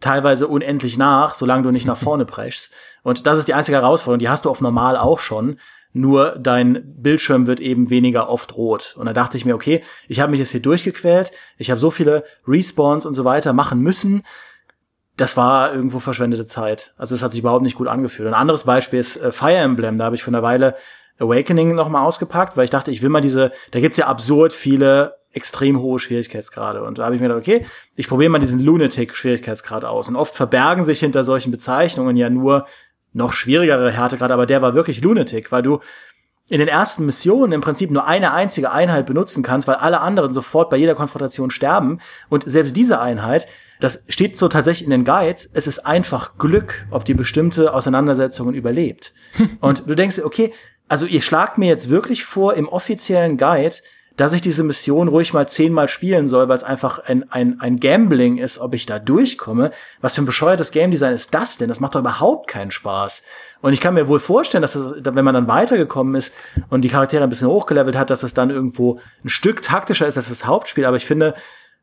S2: teilweise unendlich nach, solange du nicht nach vorne preschst. Und das ist die einzige Herausforderung, die hast du auf normal auch schon. Nur dein Bildschirm wird eben weniger oft rot. Und da dachte ich mir, okay, ich habe mich jetzt hier durchgequält, ich habe so viele Respawns und so weiter machen müssen das war irgendwo verschwendete Zeit. Also es hat sich überhaupt nicht gut angefühlt. Ein anderes Beispiel ist äh, Fire Emblem. Da habe ich vor einer Weile Awakening noch mal ausgepackt, weil ich dachte, ich will mal diese, da gibt's ja absurd viele extrem hohe Schwierigkeitsgrade. Und da habe ich mir gedacht, okay, ich probiere mal diesen Lunatic-Schwierigkeitsgrad aus. Und oft verbergen sich hinter solchen Bezeichnungen ja nur noch schwierigere Härtegrade, aber der war wirklich Lunatic, weil du in den ersten Missionen im Prinzip nur eine einzige Einheit benutzen kannst, weil alle anderen sofort bei jeder Konfrontation sterben. Und selbst diese Einheit das steht so tatsächlich in den Guides. Es ist einfach Glück, ob die bestimmte Auseinandersetzungen überlebt. Und du denkst, okay, also ihr schlagt mir jetzt wirklich vor im offiziellen Guide, dass ich diese Mission ruhig mal zehnmal spielen soll, weil es einfach ein, ein, ein Gambling ist, ob ich da durchkomme. Was für ein bescheuertes Game Design ist das denn? Das macht doch überhaupt keinen Spaß. Und ich kann mir wohl vorstellen, dass das, wenn man dann weitergekommen ist und die Charaktere ein bisschen hochgelevelt hat, dass es dann irgendwo ein Stück taktischer ist als das Hauptspiel. Aber ich finde,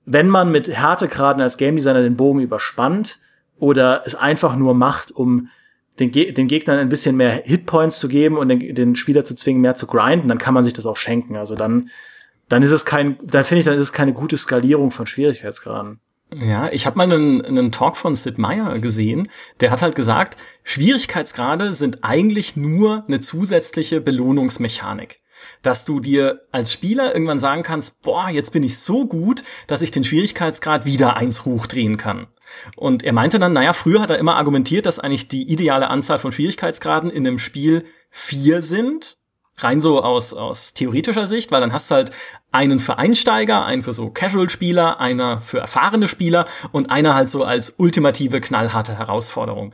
S2: wenn man mit Härtegraden als Game Designer den Bogen überspannt oder es einfach nur macht, um den, Ge den Gegnern ein bisschen mehr Hitpoints zu geben und den, den Spieler zu zwingen, mehr zu grinden, dann kann man sich das auch schenken. Also dann, dann ist es kein, dann finde ich, dann ist es keine gute Skalierung von Schwierigkeitsgraden.
S1: Ja, ich habe mal einen, einen Talk von Sid Meier gesehen. Der hat halt gesagt, Schwierigkeitsgrade sind eigentlich nur eine zusätzliche Belohnungsmechanik dass du dir als Spieler irgendwann sagen kannst, boah, jetzt bin ich so gut, dass ich den Schwierigkeitsgrad wieder eins hochdrehen kann. Und er meinte dann, naja, früher hat er immer argumentiert, dass eigentlich die ideale Anzahl von Schwierigkeitsgraden in einem Spiel vier sind. Rein so aus, aus theoretischer Sicht, weil dann hast du halt einen für Einsteiger, einen für so Casual-Spieler, einer für erfahrene Spieler und einer halt so als ultimative knallharte Herausforderung.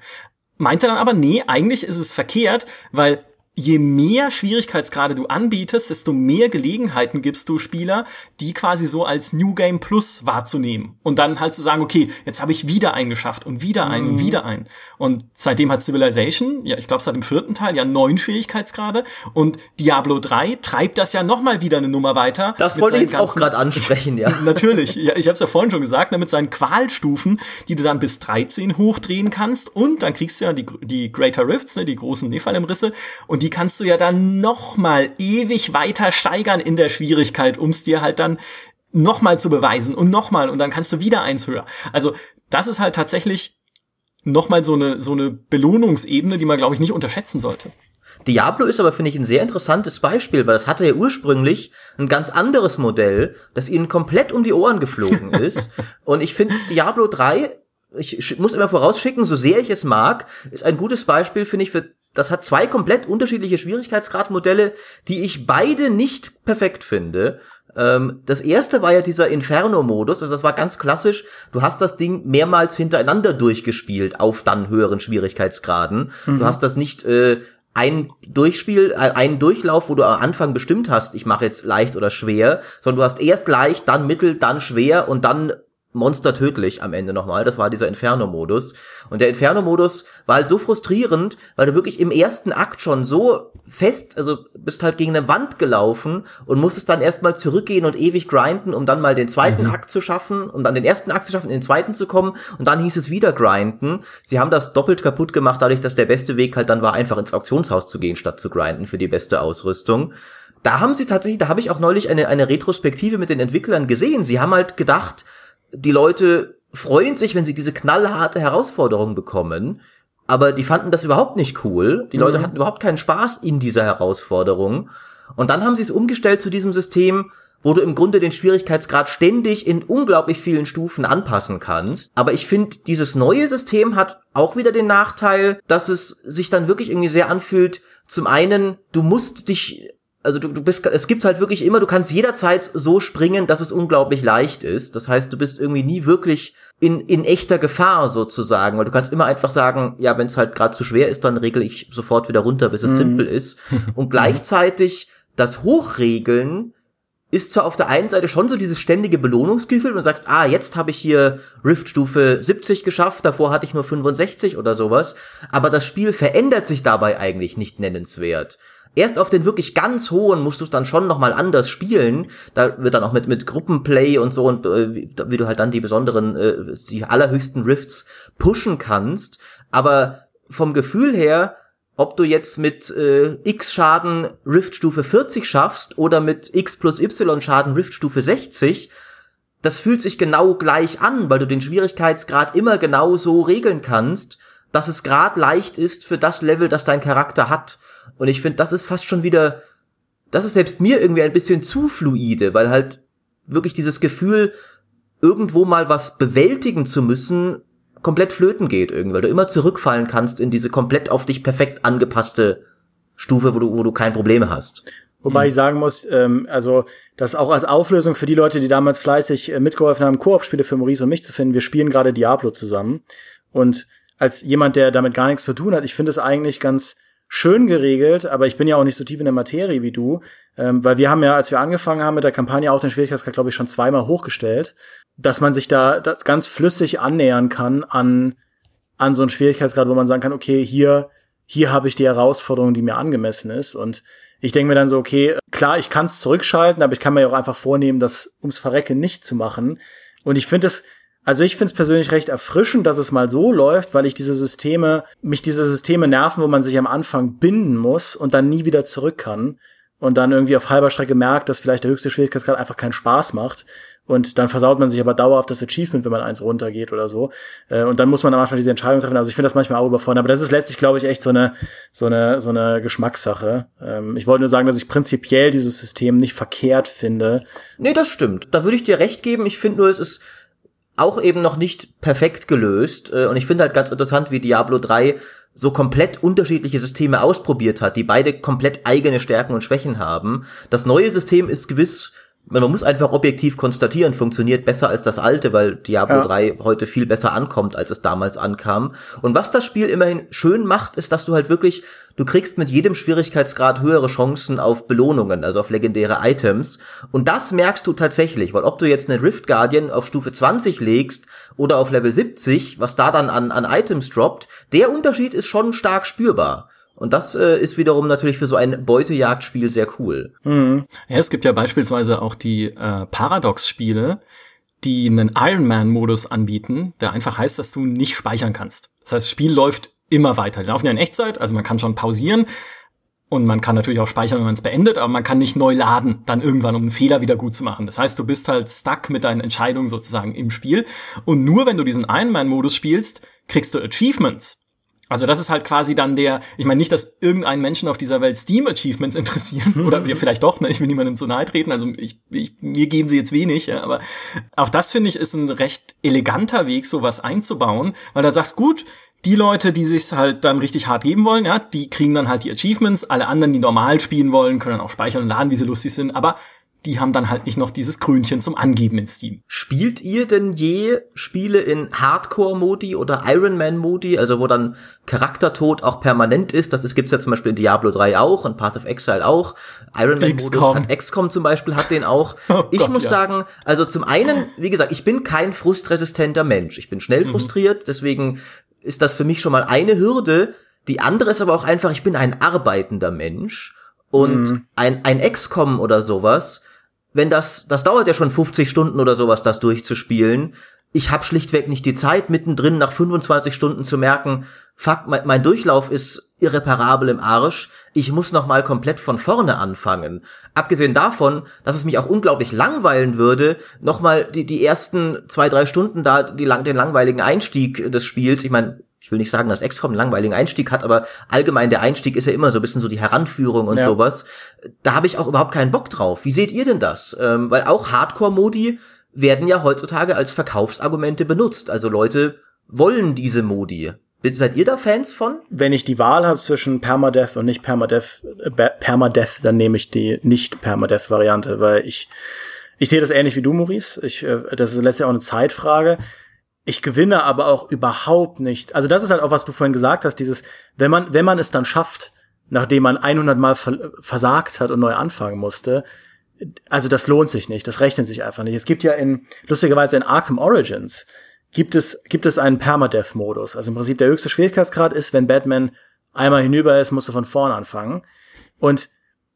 S1: Meinte dann aber, nee, eigentlich ist es verkehrt, weil je mehr Schwierigkeitsgrade du anbietest, desto mehr Gelegenheiten gibst du Spieler, die quasi so als New Game Plus wahrzunehmen. Und dann halt zu sagen, okay, jetzt habe ich wieder einen geschafft und wieder einen mhm. und wieder einen. Und seitdem hat Civilization, ja, ich glaube seit dem vierten Teil, ja neun Schwierigkeitsgrade. Und Diablo 3 treibt das ja nochmal wieder eine Nummer weiter.
S3: Das wollte ich jetzt auch gerade ansprechen, ja.
S1: Natürlich, ja, ich habe es ja vorhin schon gesagt, ne, mit seinen Qualstufen, die du dann bis 13 hochdrehen kannst. Und dann kriegst du ja die, die Greater Rifts, ne, die großen Nephalem-Risse. Und die kannst du ja dann noch mal ewig weiter steigern in der Schwierigkeit, um es dir halt dann noch mal zu beweisen und noch mal und dann kannst du wieder eins höher. Also das ist halt tatsächlich noch mal so eine so eine Belohnungsebene, die man glaube ich nicht unterschätzen sollte.
S3: Diablo ist aber, finde ich, ein sehr interessantes Beispiel, weil das hatte ja ursprünglich ein ganz anderes Modell, das ihnen komplett um die Ohren geflogen ist. Und ich finde, Diablo 3, ich muss immer vorausschicken, so sehr ich es mag, ist ein gutes Beispiel, finde ich, für das hat zwei komplett unterschiedliche Schwierigkeitsgradmodelle, die ich beide nicht perfekt finde. Ähm, das erste war ja dieser Inferno-Modus, also das war ganz klassisch. Du hast das Ding mehrmals hintereinander durchgespielt auf dann höheren Schwierigkeitsgraden. Mhm. Du hast das nicht äh, ein Durchspiel, äh, einen Durchlauf, wo du am Anfang bestimmt hast, ich mache jetzt leicht oder schwer, sondern du hast erst leicht, dann mittel, dann schwer und dann monstertödlich am Ende nochmal. Das war dieser Inferno-Modus. Und der Inferno-Modus war halt so frustrierend, weil du wirklich im ersten Akt schon so fest, also bist halt gegen eine Wand gelaufen und musstest dann erstmal zurückgehen und ewig grinden, um dann mal den zweiten mhm. Akt zu schaffen, um dann den ersten Akt zu schaffen, in den zweiten zu kommen und dann hieß es wieder grinden. Sie haben das doppelt kaputt gemacht, dadurch, dass der beste Weg halt dann war, einfach ins Auktionshaus zu gehen, statt zu grinden für die beste Ausrüstung da haben sie tatsächlich, da habe ich auch neulich eine, eine Retrospektive mit den Entwicklern gesehen. Sie haben halt gedacht, die Leute freuen sich, wenn sie diese knallharte Herausforderung bekommen, aber die fanden das überhaupt nicht cool. Die mhm. Leute hatten überhaupt keinen Spaß in dieser Herausforderung. Und dann haben sie es umgestellt zu diesem System, wo du im Grunde den Schwierigkeitsgrad ständig in unglaublich vielen Stufen anpassen kannst. Aber ich finde, dieses neue System hat auch wieder den Nachteil, dass es sich dann wirklich irgendwie sehr anfühlt. Zum einen, du musst dich also du, du bist, es gibt halt wirklich immer, du kannst jederzeit so springen, dass es unglaublich leicht ist. Das heißt, du bist irgendwie nie wirklich in, in echter Gefahr sozusagen, weil du kannst immer einfach sagen, ja, wenn es halt gerade zu schwer ist, dann regel ich sofort wieder runter, bis es mhm. simpel ist. Und gleichzeitig das Hochregeln ist zwar auf der einen Seite schon so dieses ständige Belohnungsgefühl, wenn du sagst, ah, jetzt habe ich hier Rift-Stufe 70 geschafft, davor hatte ich nur 65 oder sowas, aber das Spiel verändert sich dabei eigentlich nicht nennenswert. Erst auf den wirklich ganz hohen musst du es dann schon nochmal anders spielen. Da wird dann auch mit, mit Gruppenplay und so und äh, wie, wie du halt dann die besonderen, äh, die allerhöchsten Rifts pushen kannst. Aber vom Gefühl her, ob du jetzt mit äh, X Schaden Riftstufe 40 schaffst oder mit X plus Y Schaden Riftstufe 60, das fühlt sich genau gleich an, weil du den Schwierigkeitsgrad immer genau so regeln kannst, dass es grad leicht ist für das Level, das dein Charakter hat. Und ich finde, das ist fast schon wieder, das ist selbst mir irgendwie ein bisschen zu fluide, weil halt wirklich dieses Gefühl, irgendwo mal was bewältigen zu müssen, komplett flöten geht irgendwie, weil du immer zurückfallen kannst in diese komplett auf dich perfekt angepasste Stufe, wo du, wo du kein Problem hast.
S2: Wobei ich sagen muss, ähm, also das auch als Auflösung für die Leute, die damals fleißig äh, mitgeholfen haben, Koop-Spiele für Maurice und mich zu finden. Wir spielen gerade Diablo zusammen. Und als jemand, der damit gar nichts zu tun hat, ich finde es eigentlich ganz schön geregelt, aber ich bin ja auch nicht so tief in der Materie wie du, ähm, weil wir haben ja, als wir angefangen haben mit der Kampagne, auch den Schwierigkeitsgrad, glaube ich, schon zweimal hochgestellt, dass man sich da ganz flüssig annähern kann an, an so einen Schwierigkeitsgrad, wo man sagen kann, okay, hier, hier habe ich die Herausforderung, die mir angemessen ist. Und ich denke mir dann so, okay, klar, ich kann es zurückschalten, aber ich kann mir auch einfach vornehmen, das ums Verrecken nicht zu machen. Und ich finde es also ich finde es persönlich recht erfrischend, dass es mal so läuft, weil ich diese Systeme, mich diese Systeme nerven, wo man sich am Anfang binden muss und dann nie wieder zurück kann und dann irgendwie auf halber Strecke merkt, dass vielleicht der höchste Schwierigkeitsgrad einfach keinen Spaß macht und dann versaut man sich aber dauerhaft das Achievement, wenn man eins runtergeht oder so äh, und dann muss man am Anfang diese Entscheidung treffen. Also ich finde das manchmal auch überfordert, aber das ist letztlich, glaube ich, echt so eine so eine so eine Geschmackssache. Ähm, ich wollte nur sagen, dass ich prinzipiell dieses System nicht verkehrt finde.
S3: Nee, das stimmt. Da würde ich dir recht geben. Ich finde nur, es ist auch eben noch nicht perfekt gelöst. Äh, und ich finde halt ganz interessant, wie Diablo 3 so komplett unterschiedliche Systeme ausprobiert hat, die beide komplett eigene Stärken und Schwächen haben. Das neue System ist gewiss man muss einfach objektiv konstatieren, funktioniert besser als das alte, weil Diablo ja. 3 heute viel besser ankommt, als es damals ankam. Und was das Spiel immerhin schön macht, ist, dass du halt wirklich, du kriegst mit jedem Schwierigkeitsgrad höhere Chancen auf Belohnungen, also auf legendäre Items. Und das merkst du tatsächlich, weil ob du jetzt einen Rift Guardian auf Stufe 20 legst oder auf Level 70, was da dann an, an Items droppt, der Unterschied ist schon stark spürbar. Und das äh, ist wiederum natürlich für so ein Beutejagdspiel sehr cool.
S1: Mhm. Ja, es gibt ja beispielsweise auch die äh, Paradox-Spiele, die einen Ironman-Modus anbieten, der einfach heißt, dass du nicht speichern kannst. Das heißt, das Spiel läuft immer weiter. Die laufen ja in Echtzeit, also man kann schon pausieren, und man kann natürlich auch speichern, wenn man es beendet, aber man kann nicht neu laden, dann irgendwann, um einen Fehler wieder gut zu machen. Das heißt, du bist halt stuck mit deinen Entscheidungen sozusagen im Spiel. Und nur wenn du diesen Ironman-Modus spielst, kriegst du Achievements. Also das ist halt quasi dann der, ich meine nicht, dass irgendein Menschen auf dieser Welt Steam Achievements interessieren oder wir vielleicht doch, ne? ich will niemandem zu nahe treten, also ich, ich, mir geben sie jetzt wenig, ja, aber auch das finde ich ist ein recht eleganter Weg, sowas einzubauen, weil da sagst gut, die Leute, die sich halt dann richtig hart geben wollen, ja, die kriegen dann halt die Achievements, alle anderen, die normal spielen wollen, können dann auch speichern und laden, wie sie lustig sind, aber die haben dann halt nicht noch dieses Grünchen zum Angeben in Steam.
S3: Spielt ihr denn je Spiele in Hardcore-Modi oder Ironman-Modi, also wo dann Charaktertod auch permanent ist? Das gibt's ja zum Beispiel in Diablo 3 auch und Path of Exile auch. Ironman-Modus hat XCOM zum Beispiel hat den auch. Oh ich Gott, muss ja. sagen, also zum einen, wie gesagt, ich bin kein frustresistenter Mensch. Ich bin schnell mhm. frustriert, deswegen ist das für mich schon mal eine Hürde. Die andere ist aber auch einfach, ich bin ein arbeitender Mensch und mhm. ein, ein XCOM oder sowas wenn das, das dauert ja schon 50 Stunden oder sowas, das durchzuspielen. Ich habe schlichtweg nicht die Zeit, mittendrin nach 25 Stunden zu merken, fuck, mein, mein Durchlauf ist irreparabel im Arsch. Ich muss noch mal komplett von vorne anfangen. Abgesehen davon, dass es mich auch unglaublich langweilen würde, noch mal die, die ersten zwei, drei Stunden da die, den langweiligen Einstieg des Spiels. Ich meine, ich will nicht sagen, dass XCOM einen langweiligen Einstieg hat, aber allgemein der Einstieg ist ja immer so ein bisschen so die Heranführung und ja. sowas. Da habe ich auch überhaupt keinen Bock drauf. Wie seht ihr denn das? Ähm, weil auch Hardcore-Modi werden ja heutzutage als Verkaufsargumente benutzt. Also Leute wollen diese Modi. Seid ihr da Fans von?
S2: Wenn ich die Wahl habe zwischen Permadeath und nicht Permadeath, äh, Permadeath, dann nehme ich die nicht Permadeath-Variante, weil ich ich sehe das ähnlich wie du, Maurice. Ich, äh, das ist letztlich auch eine Zeitfrage. Ich gewinne aber auch überhaupt nicht. Also das ist halt auch, was du vorhin gesagt hast, dieses, wenn man, wenn man es dann schafft, nachdem man 100 Mal versagt hat und neu anfangen musste, also das lohnt sich nicht, das rechnet sich einfach nicht. Es gibt ja in, lustigerweise in Arkham Origins, gibt es, gibt es einen Permadeath-Modus. Also im Prinzip der höchste Schwierigkeitsgrad ist, wenn Batman einmal hinüber ist, musst du von vorne anfangen. Und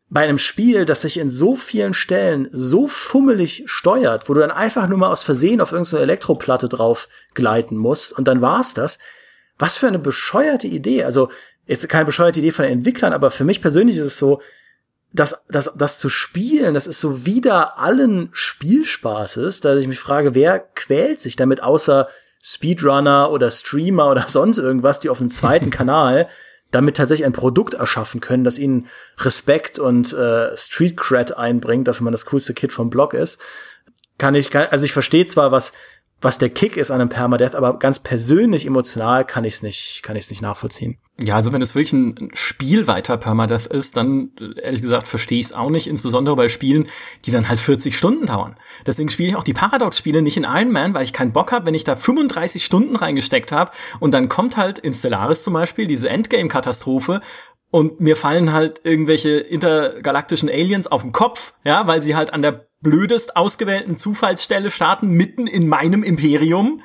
S2: bei einem Spiel, das sich in so vielen Stellen so fummelig steuert, wo du dann einfach nur mal aus Versehen auf irgendeine Elektroplatte drauf gleiten musst und dann war's das. Was für eine bescheuerte Idee. Also, jetzt keine bescheuerte Idee von den Entwicklern, aber für mich persönlich ist es so, das, das, das zu spielen, das ist so wieder allen Spielspaßes, dass ich mich frage, wer quält sich damit außer Speedrunner oder Streamer oder sonst irgendwas, die auf dem zweiten Kanal damit tatsächlich ein Produkt erschaffen können, das ihnen Respekt und äh, Street Cred einbringt, dass man das coolste Kid vom Blog ist. Kann ich, also ich verstehe zwar, was was der Kick ist an einem Permadeath, aber ganz persönlich emotional kann ich es nicht, kann ich es nicht nachvollziehen.
S1: Ja, also wenn es wirklich ein spielweiter Permadeath ist, dann ehrlich gesagt verstehe ich es auch nicht, insbesondere bei Spielen, die dann halt 40 Stunden dauern. Deswegen spiele ich auch die Paradox-Spiele nicht in Iron Man, weil ich keinen Bock habe, wenn ich da 35 Stunden reingesteckt habe und dann kommt halt in Stellaris zum Beispiel diese Endgame-Katastrophe und mir fallen halt irgendwelche intergalaktischen Aliens auf den Kopf, ja, weil sie halt an der blödest ausgewählten Zufallsstelle starten, mitten in meinem Imperium,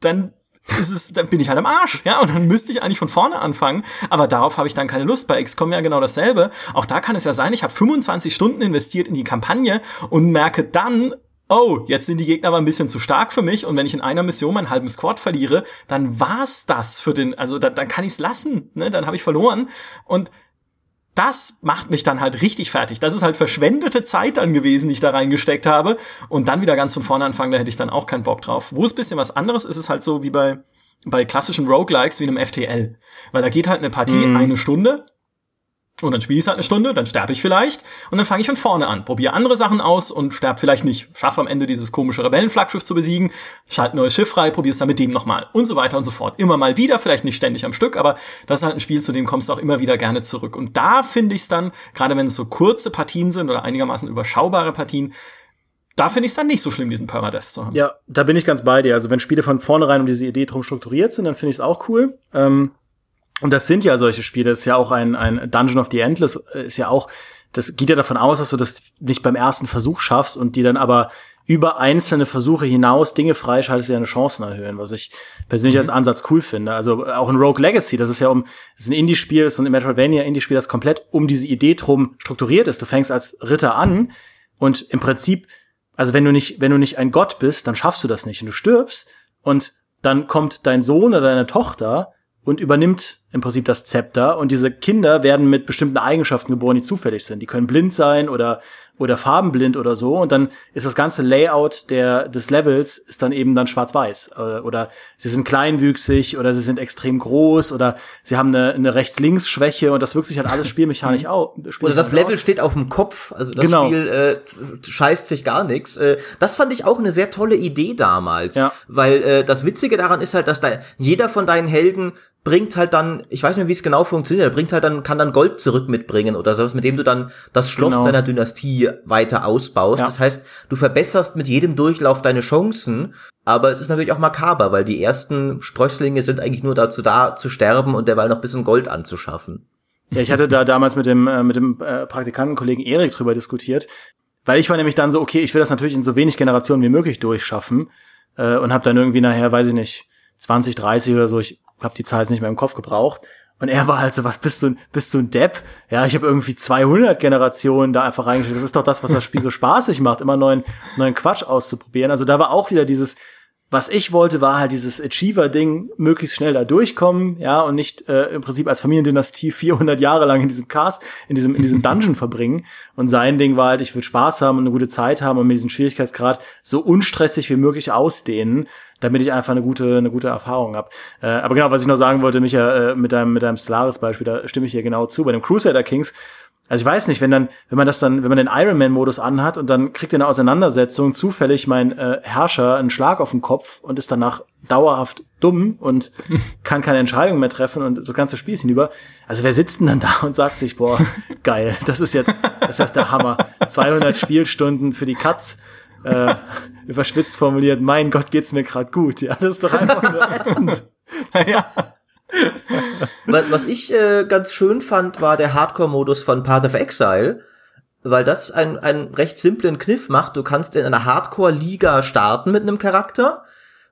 S1: dann ist es, dann bin ich halt am Arsch, ja, und dann müsste ich eigentlich von vorne anfangen, aber darauf habe ich dann keine Lust. Bei XCOM ja genau dasselbe. Auch da kann es ja sein, ich habe 25 Stunden investiert in die Kampagne und merke dann, oh, jetzt sind die Gegner aber ein bisschen zu stark für mich und wenn ich in einer Mission meinen halben Squad verliere, dann war's das für den, also da, dann kann ich's lassen, ne, dann habe ich verloren und das macht mich dann halt richtig fertig. Das ist halt verschwendete Zeit dann gewesen, die ich da reingesteckt habe. Und dann wieder ganz von vorne anfangen, da hätte ich dann auch keinen Bock drauf. Wo es bisschen was anderes ist, ist halt so wie bei, bei klassischen Roguelikes wie einem FTL. Weil da geht halt eine Partie mm. eine Stunde und dann spiele ich halt eine Stunde, dann sterbe ich vielleicht und dann fange ich von vorne an, probiere andere Sachen aus und sterbe vielleicht nicht. Schaffe am Ende dieses komische Rebellenflaggschiff zu besiegen, schalte neues Schiff frei, probiere es dann mit dem nochmal und so weiter und so fort. Immer mal wieder, vielleicht nicht ständig am Stück, aber das ist halt ein Spiel, zu dem kommst du auch immer wieder gerne zurück. Und da finde ich es dann, gerade wenn es so kurze Partien sind oder einigermaßen überschaubare Partien, da finde ich es dann nicht so schlimm, diesen Permadeath zu haben.
S2: Ja, da bin ich ganz bei dir. Also wenn Spiele von vornherein um diese Idee drum strukturiert sind, dann finde ich es auch cool. Ähm und das sind ja solche Spiele. Das ist ja auch ein, ein Dungeon of the Endless, äh, ist ja auch, das geht ja davon aus, dass du das nicht beim ersten Versuch schaffst und die dann aber über einzelne Versuche hinaus Dinge freischaltest, die deine Chancen erhöhen, was ich persönlich mhm. als Ansatz cool finde. Also auch in Rogue Legacy, das ist ja um, das ist ein Indie-Spiel, das ist ein Metroidvania-Indie-Spiel, das komplett um diese Idee drum strukturiert ist. Du fängst als Ritter an und im Prinzip, also wenn du nicht, wenn du nicht ein Gott bist, dann schaffst du das nicht und du stirbst und dann kommt dein Sohn oder deine Tochter und übernimmt im Prinzip das Zepter. Und diese Kinder werden mit bestimmten Eigenschaften geboren, die zufällig sind. Die können blind sein oder oder farbenblind oder so und dann ist das ganze Layout der des Levels ist dann eben dann schwarz-weiß äh, oder sie sind kleinwüchsig oder sie sind extrem groß oder sie haben eine, eine Rechts-Links-Schwäche und das wirkt sich halt alles spielmechanisch aus.
S3: Oder das Level aus. steht auf dem Kopf, also das genau. Spiel äh, scheißt sich gar nichts. Äh, das fand ich auch eine sehr tolle Idee damals, ja. weil äh, das Witzige daran ist halt, dass da jeder von deinen Helden bringt halt dann, ich weiß nicht, wie es genau funktioniert, er bringt halt dann, kann dann Gold zurück mitbringen oder sowas, mit dem du dann das Schloss genau. deiner Dynastie weiter ausbaust. Ja. Das heißt, du verbesserst mit jedem Durchlauf deine Chancen, aber es ist natürlich auch makaber, weil die ersten Sprösslinge sind eigentlich nur dazu da, zu sterben und derweil noch ein bisschen Gold anzuschaffen.
S2: Ja, ich hatte da damals mit dem, äh, mit dem äh, Praktikantenkollegen Erik drüber diskutiert, weil ich war nämlich dann so, okay, ich will das natürlich in so wenig Generationen wie möglich durchschaffen äh, und habe dann irgendwie nachher, weiß ich nicht, 20, 30 oder so, ich habe die Zahl jetzt nicht mehr im Kopf gebraucht. Und er war halt so, was bist du, bist du ein Depp? Ja, ich habe irgendwie 200 Generationen da einfach reingeschrieben. Das ist doch das, was das Spiel so spaßig macht, immer neuen, neuen Quatsch auszuprobieren. Also da war auch wieder dieses, was ich wollte, war halt dieses Achiever-Ding, möglichst schnell da durchkommen, ja, und nicht äh, im Prinzip als Familiendynastie 400 Jahre lang in diesem Cast, in diesem, in diesem Dungeon verbringen. Und sein Ding war halt, ich will Spaß haben und eine gute Zeit haben und mir diesen Schwierigkeitsgrad so unstressig wie möglich ausdehnen, damit ich einfach eine gute, eine gute Erfahrung habe. Äh, aber genau, was ich noch sagen wollte, Micha, äh, mit deinem, mit deinem Stellaris-Beispiel, da stimme ich hier genau zu. Bei dem Crusader Kings also ich weiß nicht, wenn dann, wenn man das dann, wenn man den Ironman-Modus anhat und dann kriegt in der Auseinandersetzung zufällig mein äh, Herrscher einen Schlag auf den Kopf und ist danach dauerhaft dumm und kann keine Entscheidung mehr treffen und das ganze Spiel ist hinüber. Also wer sitzt denn dann da und sagt sich, boah, geil, das ist jetzt, das ist der Hammer. 200 Spielstunden für die Katz. Äh, überspitzt formuliert, mein Gott, geht's mir gerade gut. Ja, das ist doch einfach nur ätzend. ja
S3: was, ich äh, ganz schön fand, war der Hardcore-Modus von Path of Exile, weil das einen, einen recht simplen Kniff macht. Du kannst in einer Hardcore-Liga starten mit einem Charakter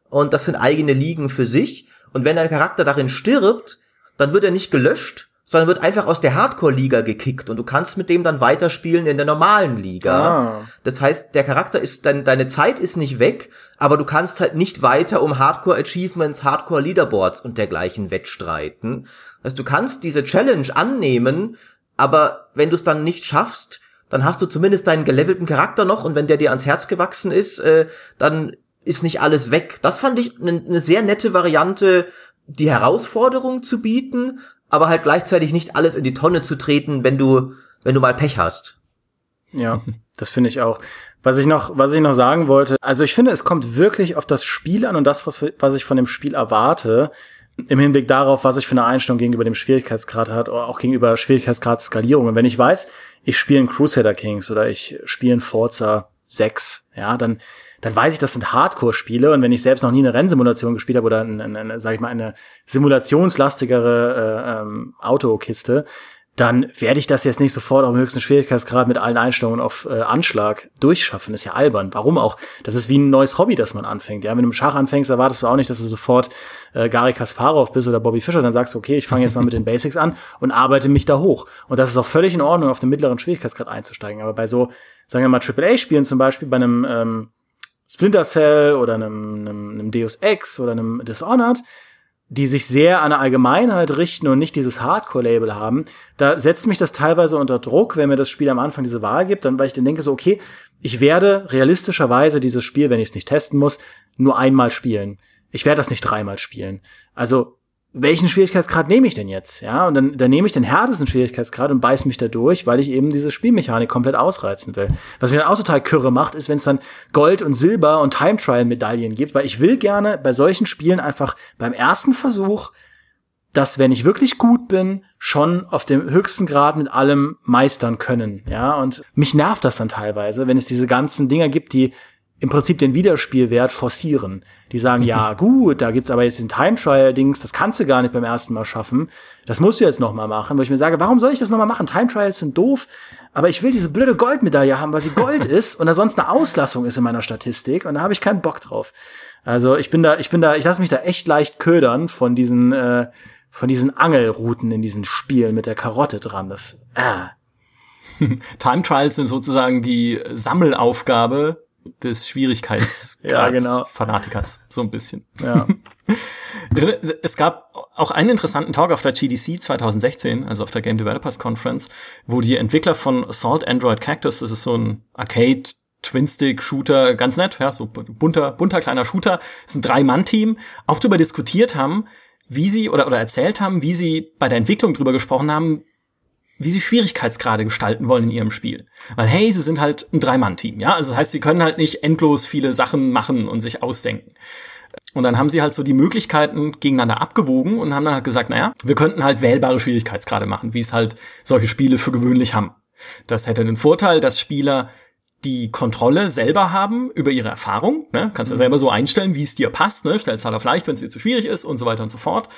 S3: und das sind eigene Ligen für sich. Und wenn dein Charakter darin stirbt, dann wird er nicht gelöscht, sondern wird einfach aus der Hardcore-Liga gekickt und du kannst mit dem dann weiterspielen in der normalen Liga. Ah. Das heißt, der Charakter ist, dein, deine Zeit ist nicht weg, aber du kannst halt nicht weiter um Hardcore-Achievements, Hardcore-Leaderboards und dergleichen wettstreiten. Das heißt, du kannst diese Challenge annehmen, aber wenn du es dann nicht schaffst, dann hast du zumindest deinen gelevelten Charakter noch und wenn der dir ans Herz gewachsen ist, äh, dann ist nicht alles weg. Das fand ich eine ne sehr nette Variante, die Herausforderung zu bieten, aber halt gleichzeitig nicht alles in die Tonne zu treten, wenn du, wenn du mal Pech hast.
S2: Ja, das finde ich auch. Was ich noch, was ich noch sagen wollte, also ich finde, es kommt wirklich auf das Spiel an und das, was, was ich von dem Spiel erwarte, im Hinblick darauf, was ich für eine Einstellung gegenüber dem Schwierigkeitsgrad hat, oder auch gegenüber Schwierigkeitsgrad-Skalierung. Und wenn ich weiß, ich spiele in Crusader Kings oder ich spiele in Forza 6, ja, dann dann weiß ich, das sind Hardcore-Spiele und wenn ich selbst noch nie eine Rennsimulation gespielt habe oder eine, eine, sag ich mal, eine simulationslastigere äh, ähm, Autokiste, dann werde ich das jetzt nicht sofort auf dem höchsten Schwierigkeitsgrad mit allen Einstellungen auf äh, Anschlag durchschaffen. ist ja albern. Warum auch? Das ist wie ein neues Hobby, das man anfängt. Ja, wenn du im Schach anfängst, erwartest du auch nicht, dass du sofort äh, Gary Kasparov bist oder Bobby Fischer. Dann sagst du, okay, ich fange jetzt mal mit den Basics an und arbeite mich da hoch. Und das ist auch völlig in Ordnung, auf den mittleren Schwierigkeitsgrad einzusteigen. Aber bei so, sagen wir mal, AAA-Spielen zum Beispiel, bei einem ähm, Splinter Cell oder einem, einem, einem Deus Ex oder einem Dishonored, die sich sehr an eine Allgemeinheit richten und nicht dieses Hardcore-Label haben, da setzt mich das teilweise unter Druck, wenn mir das Spiel am Anfang diese Wahl gibt, dann weil ich dann denke so, okay, ich werde realistischerweise dieses Spiel, wenn ich es nicht testen muss, nur einmal spielen. Ich werde das nicht dreimal spielen. Also welchen Schwierigkeitsgrad nehme ich denn jetzt? Ja, und dann, dann nehme ich den härtesten Schwierigkeitsgrad und beiß mich da durch, weil ich eben diese Spielmechanik komplett ausreizen will. Was mir dann auch total kürre macht, ist, wenn es dann Gold und Silber und Time Trial Medaillen gibt, weil ich will gerne bei solchen Spielen einfach beim ersten Versuch, dass wenn ich wirklich gut bin, schon auf dem höchsten Grad mit allem meistern können. Ja, und mich nervt das dann teilweise, wenn es diese ganzen Dinger gibt, die im Prinzip den Wiederspielwert forcieren. Die sagen, ja gut, da gibt's aber jetzt den Time Trial Dings, das kannst du gar nicht beim ersten Mal schaffen. Das musst du jetzt noch mal machen, wo ich mir sage, warum soll ich das noch mal machen? Time Trials sind doof, aber ich will diese blöde Goldmedaille haben, weil sie Gold ist und da sonst eine Auslassung ist in meiner Statistik und da habe ich keinen Bock drauf. Also, ich bin da ich bin da ich lasse mich da echt leicht ködern von diesen äh, von diesen Angelrouten in diesen Spielen mit der Karotte dran. Das äh.
S1: Time Trials sind sozusagen die Sammelaufgabe des Schwierigkeitsgrads ja, genau. Fanatikers, so ein bisschen. Ja. es gab auch einen interessanten Talk auf der GDC 2016, also auf der Game Developers Conference, wo die Entwickler von Assault Android Cactus, das ist so ein Arcade Twin-Stick-Shooter, ganz nett, ja, so bunter, bunter kleiner Shooter, das ist ein Drei-Mann-Team, auch darüber diskutiert haben, wie sie oder, oder erzählt haben, wie sie bei der Entwicklung drüber gesprochen haben, wie sie Schwierigkeitsgrade gestalten wollen in ihrem Spiel. Weil hey, sie sind halt ein Drei-Mann-Team, ja. Also das heißt, sie können halt nicht endlos viele Sachen machen und sich ausdenken. Und dann haben sie halt so die Möglichkeiten gegeneinander abgewogen und haben dann halt gesagt, naja, wir könnten halt wählbare Schwierigkeitsgrade machen, wie es halt solche Spiele für gewöhnlich haben. Das hätte den Vorteil, dass Spieler die Kontrolle selber haben über ihre Erfahrung. Ne? Kannst du mhm. selber so einstellen, wie es dir passt. Ne? Stellst halt auf leicht, wenn es dir zu schwierig ist und so weiter und so fort.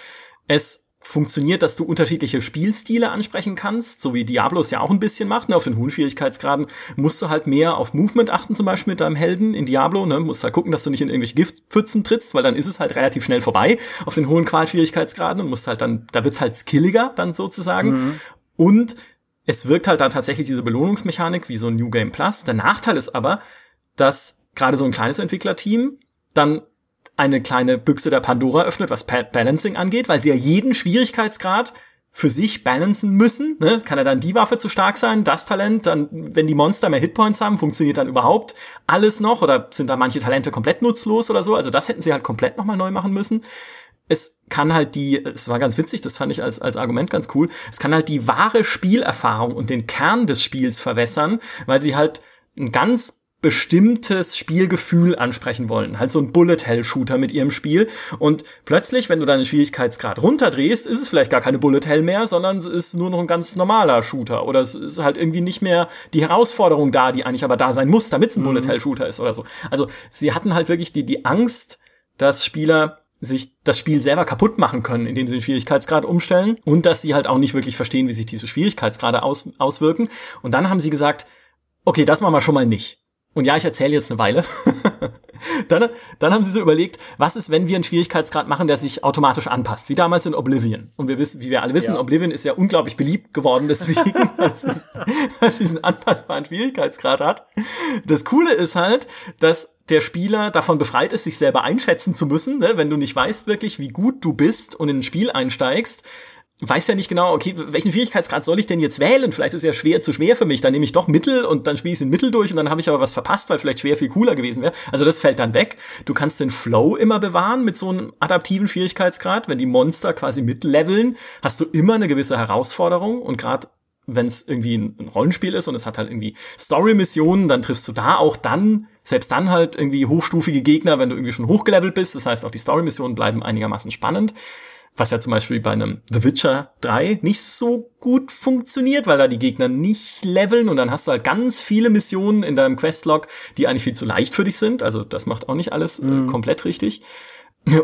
S1: Es funktioniert, dass du unterschiedliche Spielstile ansprechen kannst, so wie Diablo es ja auch ein bisschen macht. Ne? Auf den hohen Schwierigkeitsgraden musst du halt mehr auf Movement achten, zum Beispiel mit deinem Helden in Diablo. Ne? Musst halt gucken, dass du nicht in irgendwelche Giftpfützen trittst, weil dann ist es halt relativ schnell vorbei auf den hohen Qualschwierigkeitsgraden und musst halt dann, da wird's halt skilliger dann sozusagen. Mhm. Und es wirkt halt dann tatsächlich diese Belohnungsmechanik wie so ein New Game Plus. Der Nachteil ist aber, dass gerade so ein kleines Entwicklerteam dann eine kleine Büchse der Pandora öffnet, was Balancing angeht, weil sie ja jeden Schwierigkeitsgrad für sich balancen müssen. Ne? Kann ja dann die Waffe zu stark sein, das Talent, dann, wenn die Monster mehr Hitpoints haben, funktioniert dann überhaupt alles noch oder sind da manche Talente komplett nutzlos oder so. Also das hätten sie halt komplett nochmal neu machen müssen. Es kann halt die, es war ganz witzig, das fand ich als, als Argument ganz cool, es kann halt die wahre Spielerfahrung und den Kern des Spiels verwässern, weil sie halt ein ganz bestimmtes Spielgefühl ansprechen wollen. Halt so ein Bullet-Hell-Shooter mit ihrem Spiel. Und plötzlich, wenn du deinen Schwierigkeitsgrad runterdrehst, ist es vielleicht gar keine Bullet-Hell mehr, sondern es ist nur noch ein ganz normaler Shooter. Oder es ist halt irgendwie nicht mehr die Herausforderung da, die eigentlich aber da sein muss, damit es ein mhm. Bullet-Hell-Shooter ist oder so. Also sie hatten halt wirklich die, die Angst, dass Spieler sich das Spiel selber kaputt machen können, indem sie den Schwierigkeitsgrad umstellen und dass sie halt auch nicht wirklich verstehen, wie sich diese Schwierigkeitsgrade aus, auswirken. Und dann haben sie gesagt, okay, das machen wir schon mal nicht. Und ja, ich erzähle jetzt eine Weile. dann, dann haben sie so überlegt, was ist, wenn wir einen Schwierigkeitsgrad machen, der sich automatisch anpasst, wie damals in Oblivion. Und wir wissen, wie wir alle wissen, ja. Oblivion ist ja unglaublich beliebt geworden, deswegen, dass es diesen anpassbaren Schwierigkeitsgrad hat. Das Coole ist halt, dass der Spieler davon befreit ist, sich selber einschätzen zu müssen, ne? wenn du nicht weißt wirklich, wie gut du bist und in ein Spiel einsteigst, weiß ja nicht genau, okay, welchen Schwierigkeitsgrad soll ich denn jetzt wählen? Vielleicht ist ja schwer zu schwer für mich. Dann nehme ich doch Mittel und dann spiele ich es in Mittel durch und dann habe ich aber was verpasst, weil vielleicht schwer viel cooler gewesen wäre. Also das fällt dann weg. Du kannst den Flow immer bewahren mit so einem adaptiven Schwierigkeitsgrad. Wenn die Monster quasi mitleveln, hast du immer eine gewisse Herausforderung und gerade wenn es irgendwie ein Rollenspiel ist und es hat halt irgendwie Story-Missionen, dann triffst du da auch dann, selbst dann halt irgendwie hochstufige Gegner, wenn du irgendwie schon hochgelevelt bist. Das heißt, auch die Story-Missionen bleiben einigermaßen spannend was ja zum Beispiel bei einem The Witcher 3 nicht so gut funktioniert, weil da die Gegner nicht leveln und dann hast du halt ganz viele Missionen in deinem Questlog, die eigentlich viel zu leicht für dich sind. Also das macht auch nicht alles äh, mhm. komplett richtig.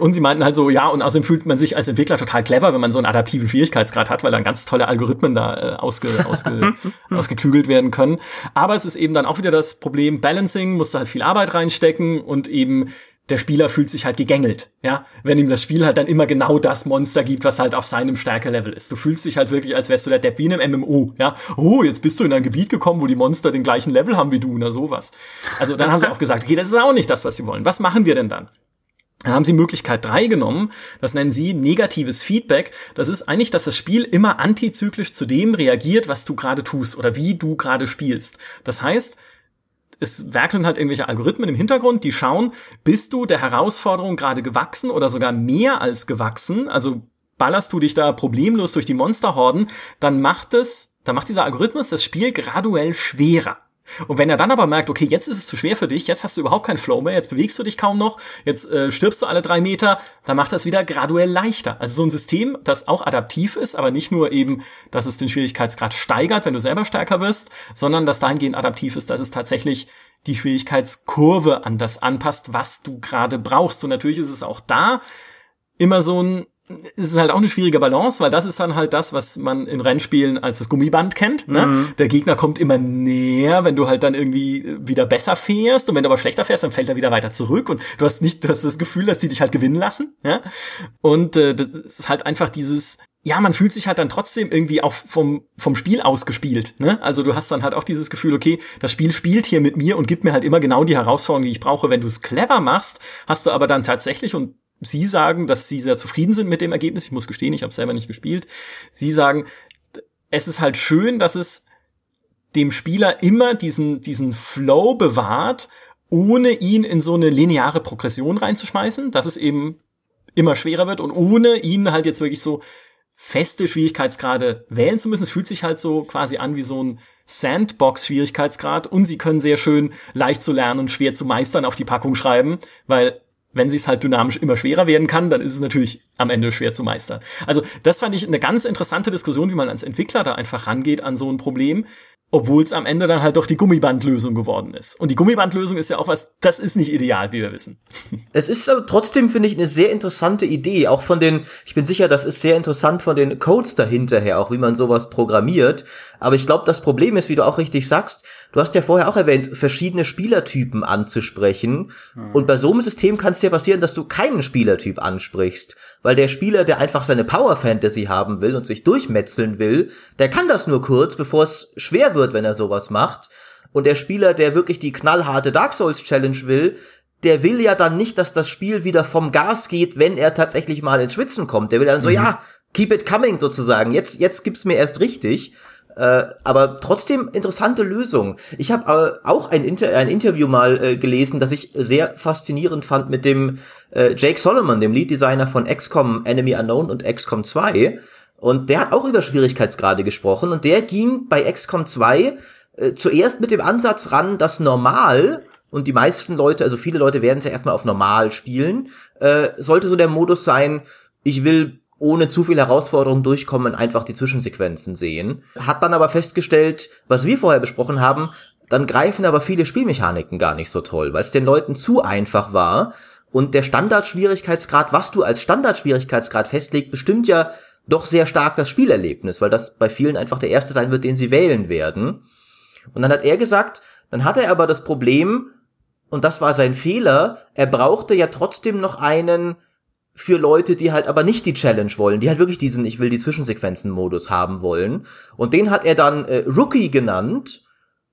S1: Und sie meinten halt so, ja, und außerdem fühlt man sich als Entwickler total clever, wenn man so einen adaptiven Schwierigkeitsgrad hat, weil dann ganz tolle Algorithmen da äh, ausge, ausge, ausgeklügelt werden können. Aber es ist eben dann auch wieder das Problem, Balancing, musst du halt viel Arbeit reinstecken und eben der Spieler fühlt sich halt gegängelt, ja, wenn ihm das Spiel halt dann immer genau das Monster gibt, was halt auf seinem Stärkelevel ist. Du fühlst dich halt wirklich, als wärst du der Depp wie in einem MMO, ja. Oh, jetzt bist du in ein Gebiet gekommen, wo die Monster den gleichen Level haben wie du, oder sowas. Also dann haben sie auch gesagt, okay, das ist auch nicht das, was sie wollen. Was machen wir denn dann? Dann haben sie Möglichkeit drei genommen, das nennen sie negatives Feedback. Das ist eigentlich, dass das Spiel immer antizyklisch zu dem reagiert, was du gerade tust oder wie du gerade spielst. Das heißt, es werkeln halt irgendwelche Algorithmen im Hintergrund, die schauen, bist du der Herausforderung gerade gewachsen oder sogar mehr als gewachsen, also ballerst du dich da problemlos durch die Monsterhorden, dann macht es, dann macht dieser Algorithmus das Spiel graduell schwerer. Und wenn er dann aber merkt, okay, jetzt ist es zu schwer für dich, jetzt hast du überhaupt keinen Flow mehr, jetzt bewegst du dich kaum noch, jetzt äh, stirbst du alle drei Meter, dann macht das wieder graduell leichter. Also so ein System, das auch adaptiv ist, aber nicht nur eben, dass es den Schwierigkeitsgrad steigert, wenn du selber stärker wirst, sondern dass dahingehend adaptiv ist, dass es tatsächlich die Schwierigkeitskurve an das anpasst, was du gerade brauchst. Und natürlich ist es auch da immer so ein es ist halt auch eine schwierige Balance, weil das ist dann halt das, was man in Rennspielen als das Gummiband kennt. Ne? Mhm. Der Gegner kommt immer näher, wenn du halt dann irgendwie wieder besser fährst und wenn du aber schlechter fährst, dann fällt er wieder weiter zurück und du hast nicht, du hast das Gefühl, dass die dich halt gewinnen lassen. Ja? Und äh, das ist halt einfach dieses, ja, man fühlt sich halt dann trotzdem irgendwie auch vom, vom Spiel ausgespielt. Ne? Also du hast dann halt auch dieses Gefühl, okay, das Spiel spielt hier mit mir und gibt mir halt immer genau die Herausforderung, die ich brauche. Wenn du es clever machst, hast du aber dann tatsächlich, und Sie sagen, dass Sie sehr zufrieden sind mit dem Ergebnis. Ich muss gestehen, ich habe selber nicht gespielt. Sie sagen, es ist halt schön, dass es dem Spieler immer diesen, diesen Flow bewahrt, ohne ihn in so eine lineare Progression reinzuschmeißen, dass es eben immer schwerer wird und ohne ihn halt jetzt wirklich so feste Schwierigkeitsgrade wählen zu müssen. Es fühlt sich halt so quasi an wie so ein Sandbox-Schwierigkeitsgrad und sie können sehr schön leicht zu lernen und schwer zu meistern auf die Packung schreiben, weil wenn sie es halt dynamisch immer schwerer werden kann, dann ist es natürlich am Ende schwer zu meistern. Also das fand ich eine ganz interessante Diskussion, wie man als Entwickler da einfach rangeht an so ein Problem obwohl es am Ende dann halt doch die Gummibandlösung geworden ist. Und die Gummibandlösung ist ja auch was, das ist nicht ideal, wie wir wissen.
S3: Es ist aber trotzdem, finde ich, eine sehr interessante Idee. Auch von den, ich bin sicher, das ist sehr interessant von den Codes dahinter her, auch wie man sowas programmiert. Aber ich glaube, das Problem ist, wie du auch richtig sagst, du hast ja vorher auch erwähnt, verschiedene Spielertypen anzusprechen. Mhm. Und bei so einem System kann es dir passieren, dass du keinen Spielertyp ansprichst. Weil der Spieler, der einfach seine Power Fantasy haben will und sich durchmetzeln will, der kann das nur kurz, bevor es schwer wird, wenn er sowas macht. Und der Spieler, der wirklich die knallharte Dark Souls Challenge will, der will ja dann nicht, dass das Spiel wieder vom Gas geht, wenn er tatsächlich mal ins Schwitzen kommt. Der will dann so, mhm. ja, keep it coming sozusagen. Jetzt, jetzt gibt's mir erst richtig. Äh, aber trotzdem interessante Lösung. Ich habe äh, auch ein, Inter ein Interview mal äh, gelesen, das ich sehr faszinierend fand mit dem äh, Jake Solomon, dem Lead-Designer von XCOM Enemy Unknown und XCOM 2. Und der hat auch über Schwierigkeitsgrade gesprochen und der ging bei XCOM 2 äh, zuerst mit dem Ansatz ran, dass normal und die meisten Leute, also viele Leute werden es ja erstmal auf normal spielen, äh, sollte so der Modus sein, ich will ohne zu viel Herausforderung durchkommen, einfach die Zwischensequenzen sehen. Hat dann aber festgestellt, was wir vorher besprochen haben, dann greifen aber viele Spielmechaniken gar nicht so toll, weil es den Leuten zu einfach war. Und der Standardschwierigkeitsgrad, was du als Standardschwierigkeitsgrad festlegt, bestimmt ja doch sehr stark das Spielerlebnis, weil das bei vielen einfach der erste sein wird, den sie wählen werden. Und dann hat er gesagt, dann hat er aber das Problem, und das war sein Fehler, er brauchte ja trotzdem noch einen für Leute, die halt aber nicht die Challenge wollen, die halt wirklich diesen Ich will die Zwischensequenzen-Modus haben wollen. Und den hat er dann äh, Rookie genannt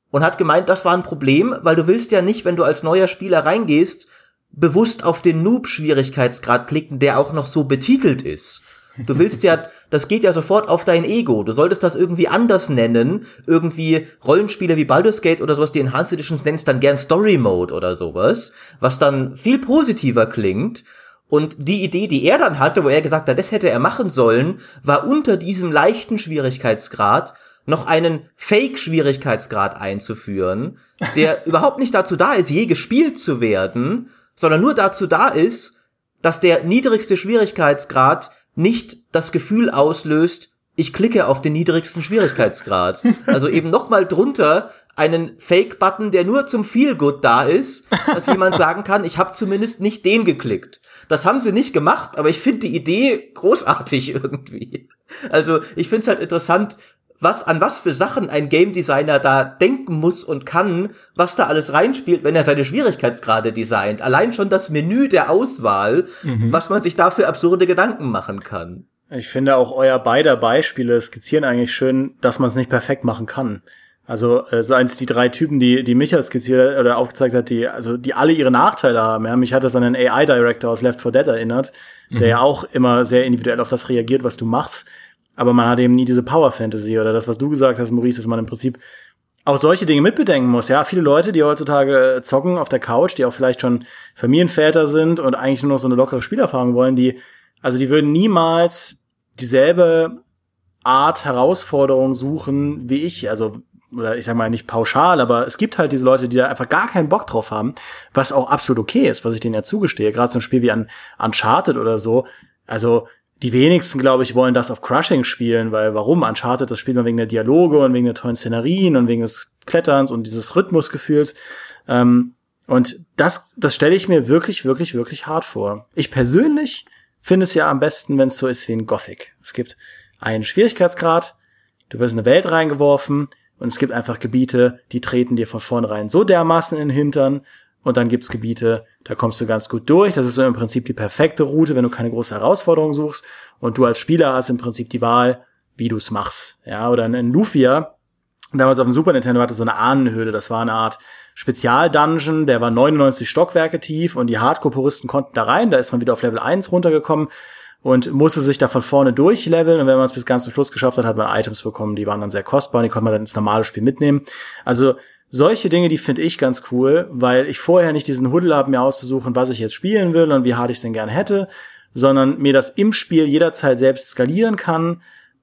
S3: und hat gemeint, das war ein Problem, weil du willst ja nicht, wenn du als neuer Spieler reingehst, bewusst auf den Noob-Schwierigkeitsgrad klicken, der auch noch so betitelt ist. Du willst ja, das geht ja sofort auf dein Ego. Du solltest das irgendwie anders nennen. Irgendwie Rollenspiele wie Baldur's Gate oder sowas, die Enhanced Editions nennst dann gern Story Mode oder sowas, was dann viel positiver klingt. Und die Idee, die er dann hatte, wo er gesagt hat, das hätte er machen sollen, war unter diesem leichten Schwierigkeitsgrad noch einen Fake-Schwierigkeitsgrad einzuführen, der überhaupt nicht dazu da ist, je gespielt zu werden, sondern nur dazu da ist, dass der niedrigste Schwierigkeitsgrad nicht das Gefühl auslöst, ich klicke auf den niedrigsten Schwierigkeitsgrad. Also eben noch mal drunter einen Fake-Button, der nur zum Feel-Good da ist, dass jemand sagen kann, ich habe zumindest nicht den geklickt. Das haben sie nicht gemacht, aber ich finde die Idee großartig irgendwie. Also ich finde es halt interessant, was an was für Sachen ein Game Designer da denken muss und kann, was da alles reinspielt, wenn er seine Schwierigkeitsgrade designt. Allein schon das Menü der Auswahl, mhm. was man sich da für absurde Gedanken machen kann.
S2: Ich finde auch euer beider Beispiele skizzieren eigentlich schön, dass man es nicht perfekt machen kann. Also äh, es die drei Typen, die die Micha skizziert oder aufgezeigt hat, die also die alle ihre Nachteile haben. Ja, mich hat das an einen AI Director aus Left 4 Dead erinnert, mhm. der ja auch immer sehr individuell auf das reagiert, was du machst aber man hat eben nie diese Power Fantasy oder das, was du gesagt hast, Maurice, dass man im Prinzip auch solche Dinge mitbedenken muss. Ja, viele Leute, die heutzutage äh, zocken auf der Couch, die auch vielleicht schon Familienväter sind und eigentlich nur noch so eine lockere Spielerfahrung wollen, die, also die würden niemals dieselbe Art Herausforderung suchen wie ich. Also, oder ich sag mal nicht pauschal, aber es gibt halt diese Leute, die da einfach gar keinen Bock drauf haben, was auch absolut okay ist, was ich denen ja zugestehe. Gerade so ein Spiel wie an Uncharted oder so. Also, die wenigsten, glaube ich, wollen das auf Crushing spielen, weil warum? Uncharted, das spielt man wegen der Dialoge und wegen der tollen Szenerien und wegen des Kletterns und dieses Rhythmusgefühls. Ähm, und das, das stelle ich mir wirklich, wirklich, wirklich hart vor. Ich persönlich finde es ja am besten, wenn es so ist wie in Gothic. Es gibt einen Schwierigkeitsgrad, du wirst in eine Welt reingeworfen und es gibt einfach Gebiete, die treten dir von vornherein so dermaßen in den Hintern und dann gibt's Gebiete, da kommst du ganz gut durch. Das ist so im Prinzip die perfekte Route, wenn du keine große Herausforderung suchst. Und du als Spieler hast im Prinzip die Wahl, wie du es machst. Ja, oder in Lufia, damals auf dem Super Nintendo hatte so eine Ahnenhöhle. Das war eine Art Spezial-Dungeon, der war 99 Stockwerke tief und die Hardcore-Puristen konnten da rein. Da ist man wieder auf Level 1 runtergekommen und musste sich da von vorne durchleveln. Und wenn man es bis ganz zum Schluss geschafft hat, hat man Items bekommen, die waren dann sehr kostbar und die konnte man dann ins normale Spiel mitnehmen. Also solche Dinge, die finde ich ganz cool, weil ich vorher nicht diesen Huddle habe, mir auszusuchen, was ich jetzt spielen will und wie hart ich es denn gerne hätte, sondern mir das im Spiel jederzeit selbst skalieren kann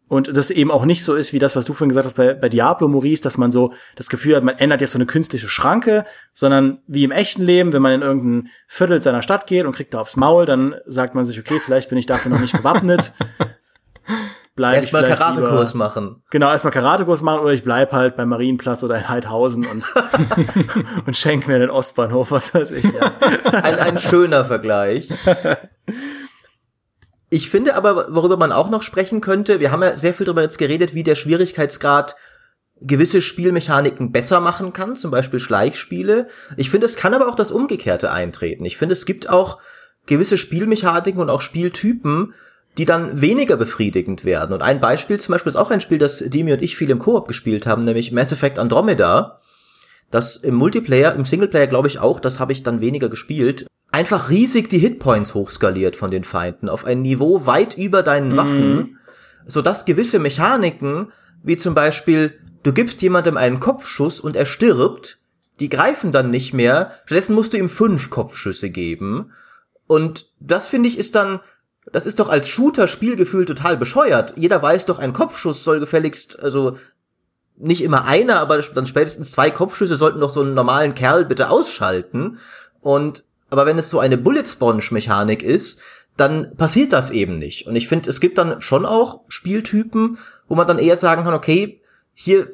S2: Und das eben auch nicht so ist, wie das, was du vorhin gesagt hast bei, bei Diablo Maurice, dass man so das Gefühl hat, man ändert jetzt so eine künstliche Schranke, sondern wie im echten Leben, wenn man in irgendein Viertel seiner Stadt geht und kriegt da aufs Maul, dann sagt man sich, okay, vielleicht bin ich dafür noch nicht gewappnet.
S3: Erstmal Karatekurs machen.
S2: Genau, erstmal Karatekurs machen oder ich bleib halt beim Marienplatz oder in Heidhausen und, und schenk mir den Ostbahnhof, was weiß ich. Ja.
S3: Ein, ein schöner Vergleich. Ich finde aber, worüber man auch noch sprechen könnte, wir haben ja sehr viel darüber jetzt geredet, wie der Schwierigkeitsgrad gewisse Spielmechaniken besser machen kann, zum Beispiel Schleichspiele. Ich finde, es kann aber auch das Umgekehrte eintreten. Ich finde, es gibt auch gewisse Spielmechaniken und auch Spieltypen, die dann weniger befriedigend werden. Und ein Beispiel zum Beispiel ist auch ein Spiel, das Demi und ich viel im Koop gespielt haben, nämlich Mass Effect Andromeda. Das im Multiplayer, im Singleplayer glaube ich auch, das habe ich dann weniger gespielt einfach riesig die Hitpoints hochskaliert von den Feinden auf ein Niveau weit über deinen mhm. Waffen, sodass gewisse Mechaniken, wie zum Beispiel, du gibst jemandem einen Kopfschuss und er stirbt, die greifen dann nicht mehr, stattdessen musst du ihm fünf Kopfschüsse geben. Und das finde ich ist dann, das ist doch als Shooter-Spielgefühl total bescheuert. Jeder weiß doch, ein Kopfschuss soll gefälligst, also nicht immer einer, aber dann spätestens zwei Kopfschüsse sollten doch so einen normalen Kerl bitte ausschalten. Und aber wenn es so eine Bullet Sponge Mechanik ist, dann passiert das eben nicht. Und ich finde, es gibt dann schon auch Spieltypen, wo man dann eher sagen kann, okay, hier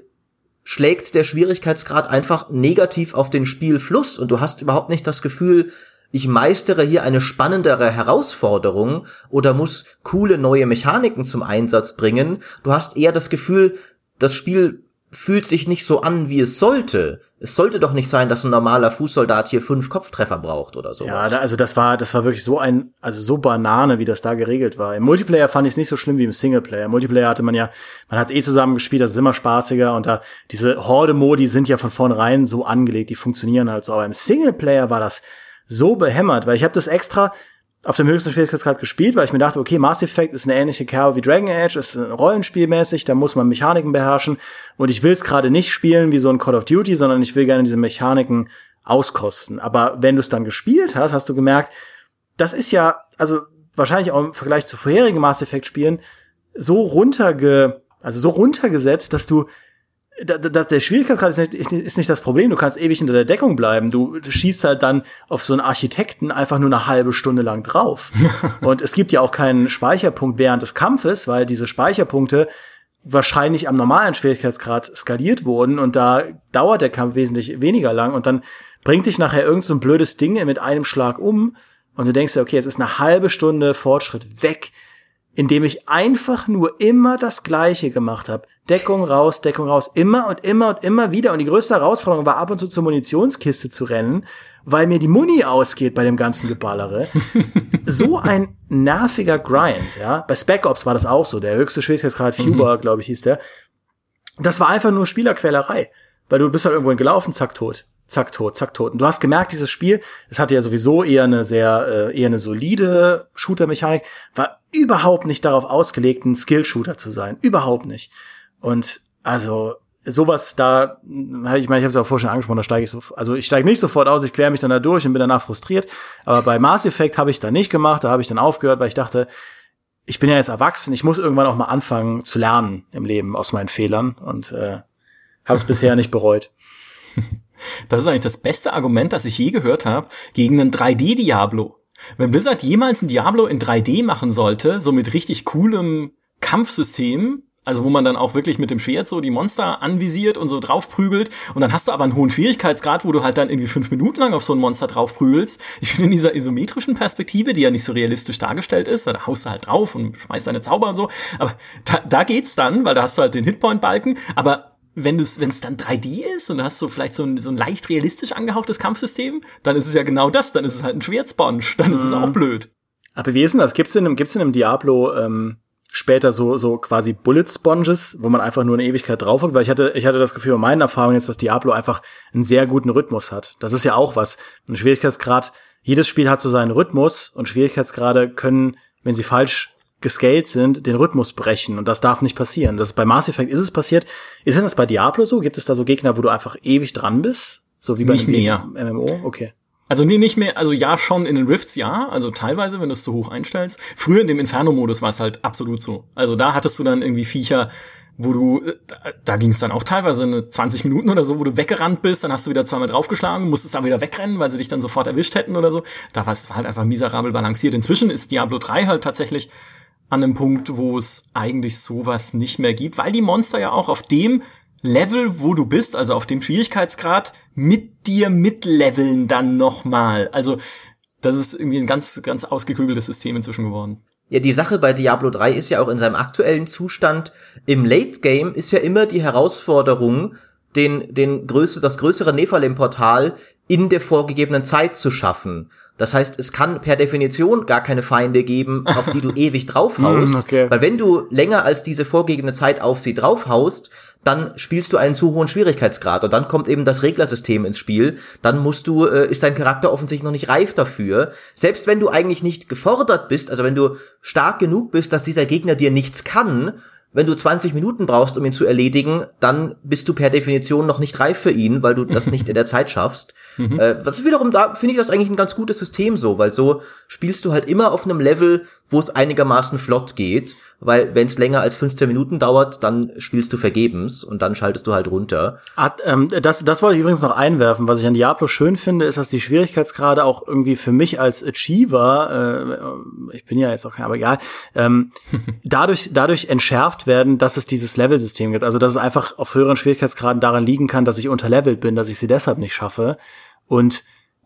S3: schlägt der Schwierigkeitsgrad einfach negativ auf den Spielfluss und du hast überhaupt nicht das Gefühl, ich meistere hier eine spannendere Herausforderung oder muss coole neue Mechaniken zum Einsatz bringen. Du hast eher das Gefühl, das Spiel fühlt sich nicht so an, wie es sollte. Es sollte doch nicht sein, dass ein normaler Fußsoldat hier fünf Kopftreffer braucht oder sowas.
S2: Ja, also das war, das war wirklich so ein, also so Banane, wie das da geregelt war. Im Multiplayer fand ich es nicht so schlimm wie im Singleplayer. Im Multiplayer hatte man ja, man hat eh zusammen gespielt, das ist immer spaßiger und da, diese Horde-Modi sind ja von vornherein so angelegt, die funktionieren halt so. Aber im Singleplayer war das so behämmert, weil ich habe das extra, auf dem höchsten Schwierigkeitsgrad gespielt, weil ich mir dachte, okay, Mass Effect ist eine ähnliche Kerbe wie Dragon Age, ist rollenspielmäßig, da muss man Mechaniken beherrschen und ich will es gerade nicht spielen wie so ein Call of Duty, sondern ich will gerne diese Mechaniken auskosten. Aber wenn du es dann gespielt hast, hast du gemerkt, das ist ja, also wahrscheinlich auch im Vergleich zu vorherigen Mass Effect Spielen so runterge, also so runtergesetzt, dass du da, da, der Schwierigkeitsgrad ist nicht, ist nicht das Problem. Du kannst ewig hinter der Deckung bleiben. Du schießt halt dann auf so einen Architekten einfach nur eine halbe Stunde lang drauf. und es gibt ja auch keinen Speicherpunkt während des Kampfes, weil diese Speicherpunkte wahrscheinlich am normalen Schwierigkeitsgrad skaliert wurden und da dauert der Kampf wesentlich weniger lang und dann bringt dich nachher irgend so ein blödes Ding mit einem Schlag um und du denkst dir, okay, es ist eine halbe Stunde Fortschritt weg, indem ich einfach nur immer das Gleiche gemacht habe. Deckung raus, Deckung raus, immer und immer und immer wieder. Und die größte Herausforderung war ab und zu zur Munitionskiste zu rennen, weil mir die Muni ausgeht bei dem ganzen Geballere. so ein nerviger Grind, ja. Bei Spec Ops war das auch so. Der höchste Schwierigkeitsgrad, Fuber, mhm. glaube ich, hieß der. Das war einfach nur Spielerquälerei. Weil du bist halt irgendwo gelaufen, zack, tot. Zack, tot, zack, tot. Und du hast gemerkt, dieses Spiel, es hatte ja sowieso eher eine sehr, äh, eher eine solide Shooter-Mechanik, war überhaupt nicht darauf ausgelegt, ein Skill-Shooter zu sein. Überhaupt nicht. Und also sowas da, ich meine, ich habe es ja vorher schon angesprochen, da steige ich so, also ich steige nicht sofort aus, ich quer mich dann da durch und bin danach frustriert. Aber bei Mass Effect habe ich da nicht gemacht, da habe ich dann aufgehört, weil ich dachte, ich bin ja jetzt erwachsen, ich muss irgendwann auch mal anfangen zu lernen im Leben aus meinen Fehlern und äh, habe es bisher nicht bereut.
S1: Das ist eigentlich das beste Argument, das ich je gehört habe, gegen einen 3D-Diablo. Wenn Blizzard jemals ein Diablo in 3D machen sollte, so mit richtig coolem Kampfsystem, also wo man dann auch wirklich mit dem Schwert so die Monster anvisiert und so draufprügelt. Und dann hast du aber einen hohen Schwierigkeitsgrad, wo du halt dann irgendwie fünf Minuten lang auf so ein Monster draufprügelst. Ich finde in dieser isometrischen Perspektive, die ja nicht so realistisch dargestellt ist, da haust du halt drauf und schmeißt deine Zauber und so. Aber da, da geht's dann, weil da hast du halt den Hitpoint-Balken. Aber wenn es wenn es dann 3D ist und du hast so vielleicht so ein, so ein leicht realistisch angehauchtes Kampfsystem, dann ist es ja genau das, dann ist es halt ein Schwertsponge, dann mhm. ist es auch mhm. blöd.
S2: Aber wie ist denn das? Gibt's in einem, gibt's in einem Diablo ähm, später so, so quasi Bullet Sponges, wo man einfach nur eine Ewigkeit drauf hat, weil ich hatte, ich hatte das Gefühl, in meinen Erfahrungen jetzt, dass Diablo einfach einen sehr guten Rhythmus hat. Das ist ja auch was. Ein Schwierigkeitsgrad, jedes Spiel hat so seinen Rhythmus und Schwierigkeitsgrade können, wenn sie falsch gescaled sind, den Rhythmus brechen und das darf nicht passieren. Das bei Mass Effect ist es passiert. Ist denn das bei Diablo so? Gibt es da so Gegner, wo du einfach ewig dran bist? So wie bei
S1: nicht
S2: einem MMO? Okay.
S1: Also nee, nicht mehr, also ja, schon in den Rifts, ja, also teilweise, wenn du es zu hoch einstellst. Früher in dem Inferno-Modus war es halt absolut so. Also da hattest du dann irgendwie Viecher, wo du, äh, da, da ging es dann auch teilweise eine 20 Minuten oder so, wo du weggerannt bist, dann hast du wieder zweimal draufgeschlagen, musstest dann wieder wegrennen, weil sie dich dann sofort erwischt hätten oder so. Da war es halt einfach miserabel balanciert. Inzwischen ist Diablo 3 halt tatsächlich an einem Punkt, wo es eigentlich sowas nicht mehr gibt, weil die Monster ja auch auf dem Level, wo du bist, also auf dem Schwierigkeitsgrad, mit dir mitleveln dann nochmal. Also das ist irgendwie ein ganz, ganz ausgeklügeltes System inzwischen geworden.
S3: Ja, die Sache bei Diablo 3 ist ja auch in seinem aktuellen Zustand. Im Late Game ist ja immer die Herausforderung, den, den größte, das größere Nephalem-Portal in der vorgegebenen Zeit zu schaffen. Das heißt, es kann per Definition gar keine Feinde geben, auf die du ewig draufhaust. okay. Weil wenn du länger als diese vorgegebene Zeit auf sie draufhaust, dann spielst du einen zu hohen Schwierigkeitsgrad und dann kommt eben das Reglersystem ins Spiel. Dann musst du, äh, ist dein Charakter offensichtlich noch nicht reif dafür. Selbst wenn du eigentlich nicht gefordert bist, also wenn du stark genug bist, dass dieser Gegner dir nichts kann, wenn du 20 Minuten brauchst, um ihn zu erledigen, dann bist du per Definition noch nicht reif für ihn, weil du das nicht in der Zeit schaffst. Mhm. Äh, was wiederum, da finde ich das eigentlich ein ganz gutes System so, weil so spielst du halt immer auf einem Level, wo es einigermaßen flott geht weil wenn es länger als 15 Minuten dauert, dann spielst du vergebens und dann schaltest du halt runter.
S2: Hat, ähm, das, das wollte ich übrigens noch einwerfen. Was ich an Diablo schön finde, ist, dass die Schwierigkeitsgrade auch irgendwie für mich als Achiever, äh, ich bin ja jetzt auch kein, aber egal, ähm, dadurch, dadurch entschärft werden, dass es dieses Level-System gibt. Also dass es einfach auf höheren Schwierigkeitsgraden daran liegen kann, dass ich unterlevelt bin, dass ich sie deshalb nicht schaffe. Und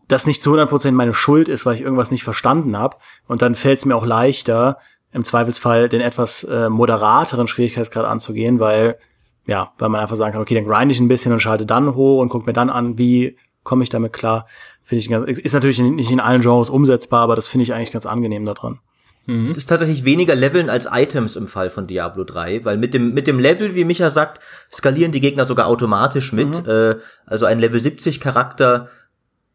S2: das nicht zu 100% meine Schuld ist, weil ich irgendwas nicht verstanden habe. Und dann fällt es mir auch leichter, im Zweifelsfall den etwas äh, moderateren Schwierigkeitsgrad anzugehen, weil ja, weil man einfach sagen kann, okay, dann grind ich ein bisschen und schalte dann hoch und guck mir dann an, wie komme ich damit klar. Finde ich ganz, ist natürlich nicht in allen Genres umsetzbar, aber das finde ich eigentlich ganz angenehm daran.
S3: Mhm. Es ist tatsächlich weniger Leveln als Items im Fall von Diablo 3, weil mit dem, mit dem Level, wie Micha sagt, skalieren die Gegner sogar automatisch mit. Mhm. Äh, also ein Level 70 Charakter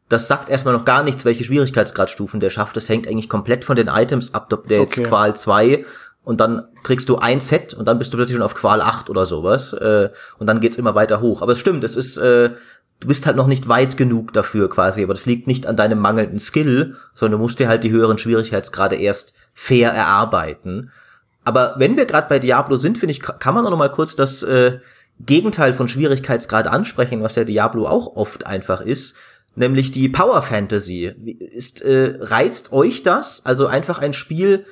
S3: das sagt erstmal noch gar nichts, welche Schwierigkeitsgradstufen der schafft. Das hängt eigentlich komplett von den Items ab, der jetzt okay. Qual 2 und dann kriegst du ein Set und dann bist du plötzlich schon auf Qual 8 oder sowas. Äh, und dann geht's immer weiter hoch. Aber es stimmt, es ist, äh, du bist halt noch nicht weit genug dafür quasi, aber das liegt nicht an deinem mangelnden Skill, sondern du musst dir halt die höheren Schwierigkeitsgrade erst fair erarbeiten. Aber wenn wir gerade bei Diablo sind, finde ich, kann man auch noch mal kurz das äh, Gegenteil von Schwierigkeitsgrad ansprechen, was ja Diablo auch oft einfach ist nämlich die Power Fantasy. Ist, äh, reizt euch das? Also einfach ein Spiel,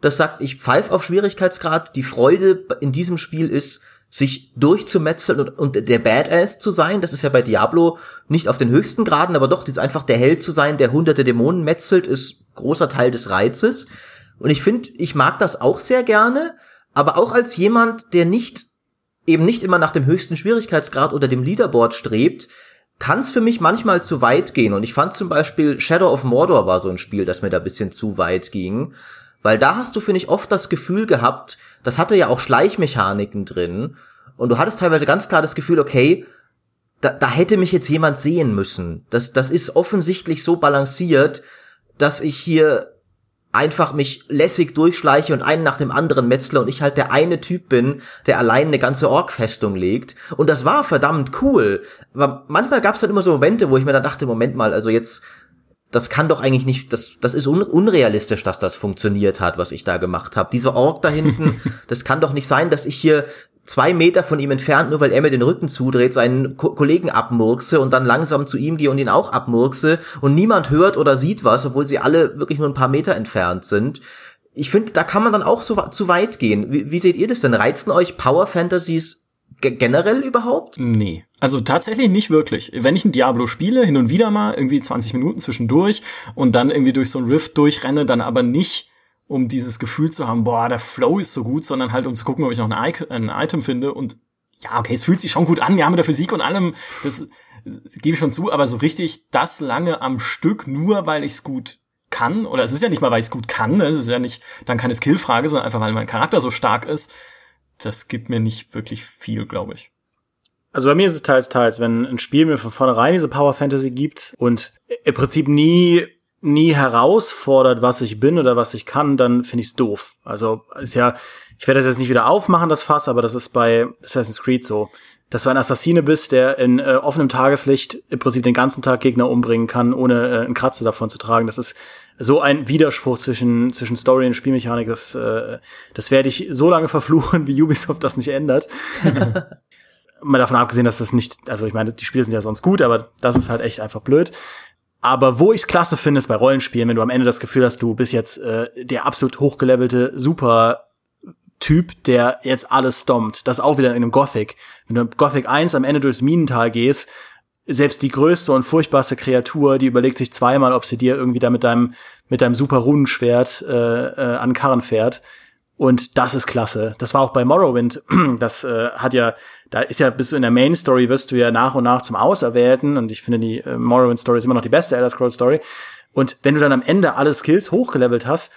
S3: das sagt, ich pfeife auf Schwierigkeitsgrad. Die Freude in diesem Spiel ist, sich durchzumetzeln und, und der Badass zu sein. Das ist ja bei Diablo nicht auf den höchsten Graden, aber doch, ist einfach der Held zu sein, der hunderte Dämonen metzelt, ist großer Teil des Reizes. Und ich finde, ich mag das auch sehr gerne, aber auch als jemand, der nicht eben nicht immer nach dem höchsten Schwierigkeitsgrad oder dem Leaderboard strebt, kann es für mich manchmal zu weit gehen. Und ich fand zum Beispiel Shadow of Mordor war so ein Spiel, das mir da bisschen zu weit ging. Weil da hast du, finde ich, oft das Gefühl gehabt, das hatte ja auch Schleichmechaniken drin. Und du hattest teilweise ganz klar das Gefühl, okay, da, da hätte mich jetzt jemand sehen müssen. Das, das ist offensichtlich so balanciert, dass ich hier einfach mich lässig durchschleiche und einen nach dem anderen metzle und ich halt der eine Typ bin, der allein eine ganze Ork-Festung legt. Und das war verdammt cool. Aber manchmal gab es dann immer so Momente, wo ich mir dann dachte, Moment mal, also jetzt, das kann doch eigentlich nicht, das, das ist un unrealistisch, dass das funktioniert hat, was ich da gemacht habe. Diese Ork da hinten, das kann doch nicht sein, dass ich hier zwei Meter von ihm entfernt, nur weil er mir den Rücken zudreht, seinen Ko Kollegen abmurkse und dann langsam zu ihm gehe und ihn auch abmurkse und niemand hört oder sieht was, obwohl sie alle wirklich nur ein paar Meter entfernt sind. Ich finde, da kann man dann auch so zu weit gehen. Wie, wie seht ihr das denn? Reizen euch Power Fantasies generell überhaupt?
S1: Nee. Also tatsächlich nicht wirklich. Wenn ich ein Diablo spiele, hin und wieder mal, irgendwie 20 Minuten zwischendurch und dann irgendwie durch so ein Rift durchrenne, dann aber nicht um dieses Gefühl zu haben, boah, der Flow ist so gut, sondern halt um zu gucken, ob ich noch ein, I ein Item finde und ja, okay, es fühlt sich schon gut an, ja, mit der Physik und allem, das, das gebe ich schon zu, aber so richtig das lange am Stück, nur weil ich es gut kann, oder es ist ja nicht mal, weil ich es gut kann, ne? es ist ja nicht dann keine Skillfrage, sondern einfach, weil mein Charakter so stark ist, das gibt mir nicht wirklich viel, glaube ich.
S2: Also bei mir ist es teils, teils. Wenn ein Spiel mir von vornherein diese Power Fantasy gibt und im Prinzip nie nie herausfordert, was ich bin oder was ich kann, dann finde ich es doof. Also ist ja, ich werde das jetzt nicht wieder aufmachen, das Fass, aber das ist bei Assassin's Creed so. dass du ein Assassine bist, der in äh, offenem Tageslicht im Prinzip den ganzen Tag Gegner umbringen kann, ohne äh, einen Kratzer davon zu tragen. Das ist so ein Widerspruch zwischen, zwischen Story und Spielmechanik. Das, äh, das werde ich so lange verfluchen, wie Ubisoft das nicht ändert. Mal davon abgesehen, dass das nicht, also ich meine, die Spiele sind ja sonst gut, aber das ist halt echt einfach blöd. Aber wo ich es klasse finde, ist bei Rollenspielen, wenn du am Ende das Gefühl hast, du bist jetzt äh, der absolut hochgelevelte Super Typ, der jetzt alles stompt. Das auch wieder in einem Gothic. Wenn du in Gothic 1 am Ende durchs Minental gehst, selbst die größte und furchtbarste Kreatur, die überlegt sich zweimal, ob sie dir irgendwie da mit deinem, mit deinem super Runenschwert äh, äh, an Karren fährt. Und das ist klasse. Das war auch bei Morrowind. Das äh, hat ja, da ist ja, bist du in der Main Story, wirst du ja nach und nach zum Auserwählten. Und ich finde, die äh, Morrowind Story ist immer noch die beste Elder Scrolls Story. Und wenn du dann am Ende alle Skills hochgelevelt hast,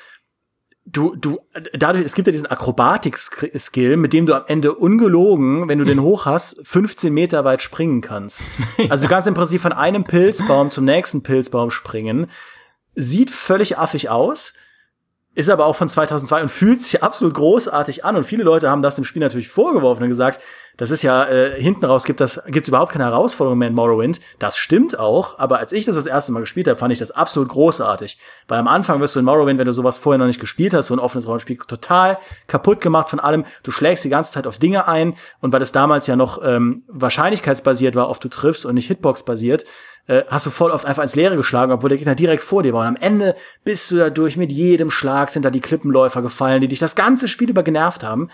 S2: du, du, dadurch, es gibt ja diesen Akrobatik-Skill, mit dem du am Ende ungelogen, wenn du den hoch hast, 15 Meter weit springen kannst. Also du kannst im Prinzip von einem Pilzbaum zum nächsten Pilzbaum springen. Sieht völlig affig aus, ist aber auch von 2002 und fühlt sich absolut großartig an. Und viele Leute haben das dem Spiel natürlich vorgeworfen und gesagt, das ist ja, äh, hinten raus gibt das, gibt's überhaupt keine Herausforderung mehr in Morrowind. Das stimmt auch, aber als ich das das erste Mal gespielt habe, fand ich das absolut großartig. Weil am Anfang wirst du in Morrowind, wenn du sowas vorher noch nicht gespielt hast, so ein offenes Rollenspiel, total kaputt gemacht von allem. Du schlägst die ganze Zeit auf Dinge ein und weil das damals ja noch ähm, wahrscheinlichkeitsbasiert war, oft du triffst und nicht Hitbox-basiert, äh, hast du voll oft einfach ins Leere geschlagen, obwohl der Gegner direkt vor dir war. Und am Ende bist du dadurch mit jedem Schlag sind da die Klippenläufer gefallen, die dich das ganze Spiel über genervt haben.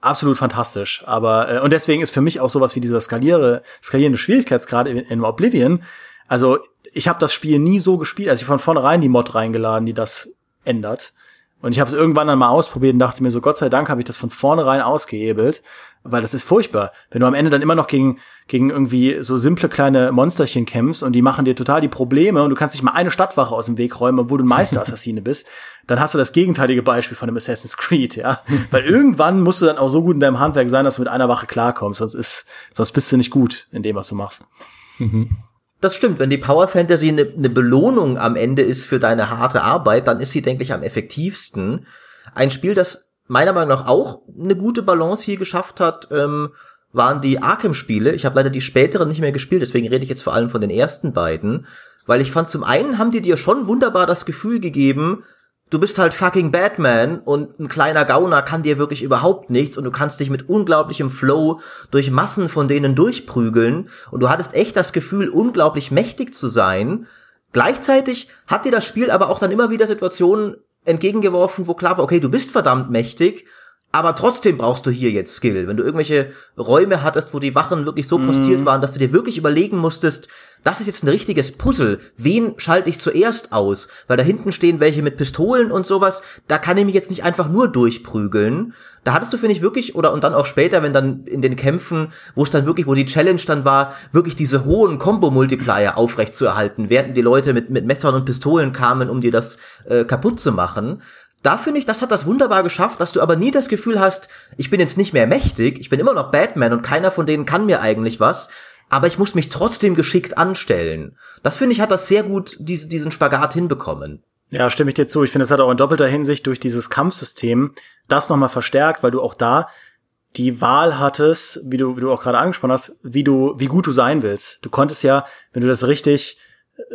S2: Absolut fantastisch. Aber, äh, und deswegen ist für mich auch sowas wie dieser skaliere, skalierende Schwierigkeitsgrad in, in Oblivion. Also, ich habe das Spiel nie so gespielt, also ich von vornherein die Mod reingeladen, die das ändert. Und ich habe es irgendwann dann mal ausprobiert und dachte mir so, Gott sei Dank habe ich das von vornherein ausgehebelt, weil das ist furchtbar. Wenn du am Ende dann immer noch gegen, gegen irgendwie so simple kleine Monsterchen kämpfst und die machen dir total die Probleme und du kannst nicht mal eine Stadtwache aus dem Weg räumen, obwohl du ein Meisterassassine bist, dann hast du das gegenteilige Beispiel von einem Assassin's Creed, ja. weil irgendwann musst du dann auch so gut in deinem Handwerk sein, dass du mit einer Wache klarkommst, sonst ist, sonst bist du nicht gut in dem, was du machst. Mhm.
S3: Das stimmt, wenn die Power Fantasy eine, eine Belohnung am Ende ist für deine harte Arbeit, dann ist sie, denke ich, am effektivsten. Ein Spiel, das meiner Meinung nach auch eine gute Balance hier geschafft hat, ähm, waren die Arkham-Spiele. Ich habe leider die späteren nicht mehr gespielt, deswegen rede ich jetzt vor allem von den ersten beiden. Weil ich fand, zum einen haben die dir schon wunderbar das Gefühl gegeben, du bist halt fucking Batman und ein kleiner Gauner kann dir wirklich überhaupt nichts und du kannst dich mit unglaublichem Flow durch Massen von denen durchprügeln und du hattest echt das Gefühl, unglaublich mächtig zu sein. Gleichzeitig hat dir das Spiel aber auch dann immer wieder Situationen entgegengeworfen, wo klar war, okay, du bist verdammt mächtig aber trotzdem brauchst du hier jetzt Skill. Wenn du irgendwelche Räume hattest, wo die Wachen wirklich so postiert mm. waren, dass du dir wirklich überlegen musstest, das ist jetzt ein richtiges Puzzle. Wen schalte ich zuerst aus? Weil da hinten stehen welche mit Pistolen und sowas. Da kann ich mich jetzt nicht einfach nur durchprügeln. Da hattest du, finde ich, wirklich, oder und dann auch später, wenn dann in den Kämpfen, wo es dann wirklich, wo die Challenge dann war, wirklich diese hohen Combo-Multiplier aufrecht zu erhalten, während die Leute mit, mit Messern und Pistolen kamen, um dir das äh, kaputt zu machen da finde ich, das hat das wunderbar geschafft, dass du aber nie das Gefühl hast, ich bin jetzt nicht mehr mächtig, ich bin immer noch Batman und keiner von denen kann mir eigentlich was, aber ich muss mich trotzdem geschickt anstellen. Das finde ich, hat das sehr gut, diese, diesen Spagat hinbekommen.
S2: Ja, stimme ich dir zu. Ich finde, es hat auch in doppelter Hinsicht durch dieses Kampfsystem das nochmal verstärkt, weil du auch da die Wahl hattest, wie du, wie du auch gerade angesprochen hast, wie du, wie gut du sein willst. Du konntest ja, wenn du das richtig,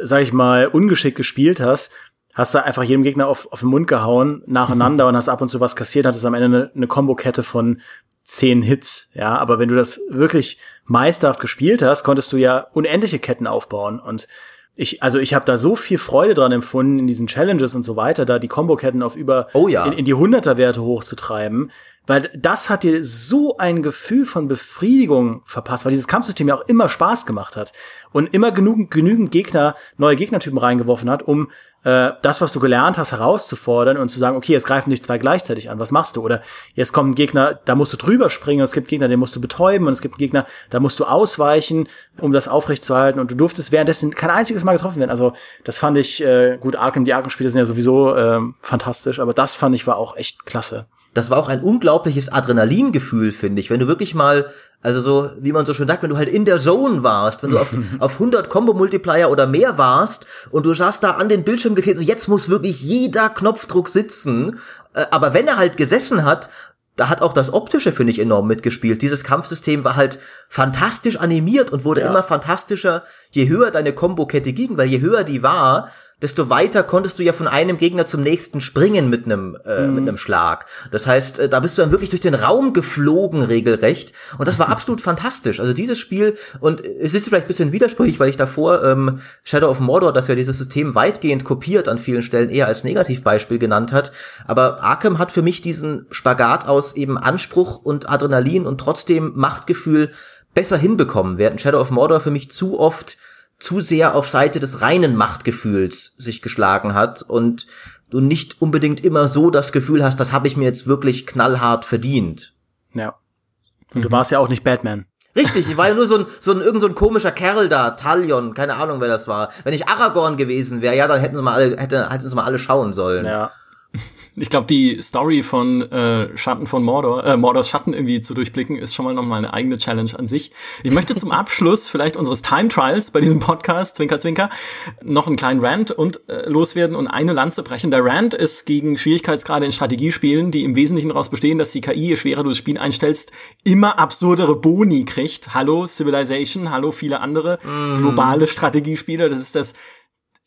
S2: sag ich mal, ungeschickt gespielt hast, hast du einfach jedem Gegner auf, auf den Mund gehauen, nacheinander und hast ab und zu was kassiert, hattest am Ende eine, eine Kombokette von zehn Hits, ja, aber wenn du das wirklich meisterhaft gespielt hast, konntest du ja unendliche Ketten aufbauen. Und ich, also ich habe da so viel Freude dran empfunden, in diesen Challenges und so weiter, da die Komboketten auf über
S3: oh ja.
S2: in, in die Hunderterwerte hochzutreiben, weil das hat dir so ein Gefühl von Befriedigung verpasst, weil dieses Kampfsystem ja auch immer Spaß gemacht hat und immer genügend, genügend Gegner, neue Gegnertypen reingeworfen hat, um äh, das, was du gelernt hast, herauszufordern und zu sagen, okay, jetzt greifen dich zwei gleichzeitig an, was machst du? Oder jetzt kommt ein Gegner, da musst du drüber springen, und es gibt Gegner, den musst du betäuben und es gibt Gegner, da musst du ausweichen, um das aufrechtzuerhalten und du durftest währenddessen kein einziges Mal getroffen werden. Also das fand ich äh, gut, Arkham, die Arkham-Spiele sind ja sowieso äh, fantastisch, aber das fand ich war auch echt klasse
S3: das war auch ein unglaubliches Adrenalingefühl, finde ich. Wenn du wirklich mal, also so, wie man so schön sagt, wenn du halt in der Zone warst, wenn du auf, auf 100 Combo-Multiplier oder mehr warst und du saßt da an den Bildschirm geklebt, so jetzt muss wirklich jeder Knopfdruck sitzen. Äh, aber wenn er halt gesessen hat, da hat auch das Optische, finde ich, enorm mitgespielt. Dieses Kampfsystem war halt fantastisch animiert und wurde ja. immer fantastischer, je höher deine Kombokette ging, weil je höher die war, desto weiter konntest du ja von einem Gegner zum nächsten springen mit einem äh, mhm. mit einem Schlag. Das heißt, äh, da bist du dann wirklich durch den Raum geflogen regelrecht und das war absolut fantastisch. Also dieses Spiel und es ist vielleicht ein bisschen widersprüchlich, weil ich davor ähm, Shadow of Mordor, das ja dieses System weitgehend kopiert an vielen Stellen eher als Negativbeispiel genannt hat, aber Arkham hat für mich diesen Spagat aus eben Anspruch und Adrenalin und trotzdem Machtgefühl besser hinbekommen, während Shadow of Mordor für mich zu oft zu sehr auf Seite des reinen Machtgefühls sich geschlagen hat und du nicht unbedingt immer so das Gefühl hast, das habe ich mir jetzt wirklich knallhart verdient.
S2: Ja. Und mhm. du warst ja auch nicht Batman.
S3: Richtig, ich war ja nur so ein, so ein, irgend so ein komischer Kerl da, Talion, keine Ahnung, wer das war. Wenn ich Aragorn gewesen wäre, ja, dann hätten sie mal alle, hätte, hätten sie mal alle schauen sollen.
S1: Ja. Ich glaube, die Story von äh, Schatten von Mordor, äh, Mordors Schatten irgendwie zu durchblicken, ist schon mal noch mal eine eigene Challenge an sich. Ich möchte zum Abschluss vielleicht unseres Time Trials bei diesem Podcast, Zwinker Zwinker, noch einen kleinen Rant und äh, loswerden und eine Lanze brechen. Der Rant ist gegen Schwierigkeitsgrade in Strategiespielen, die im Wesentlichen daraus bestehen, dass die KI, je schwerer du das Spiel einstellst, immer absurdere Boni kriegt. Hallo Civilization, hallo viele andere mm. globale Strategiespiele. Das ist das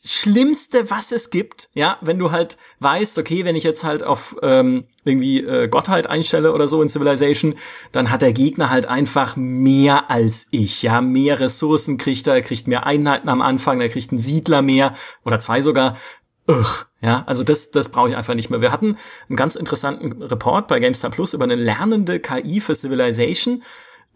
S1: Schlimmste, was es gibt, ja, wenn du halt weißt, okay, wenn ich jetzt halt auf ähm, irgendwie äh, Gottheit einstelle oder so in Civilization, dann hat der Gegner halt einfach mehr als ich, ja, mehr Ressourcen kriegt er, er kriegt mehr Einheiten am Anfang, er kriegt einen Siedler mehr oder zwei sogar. Ugh, ja, also das, das brauche ich einfach nicht mehr. Wir hatten einen ganz interessanten Report bei GameStar Plus über eine lernende KI für Civilization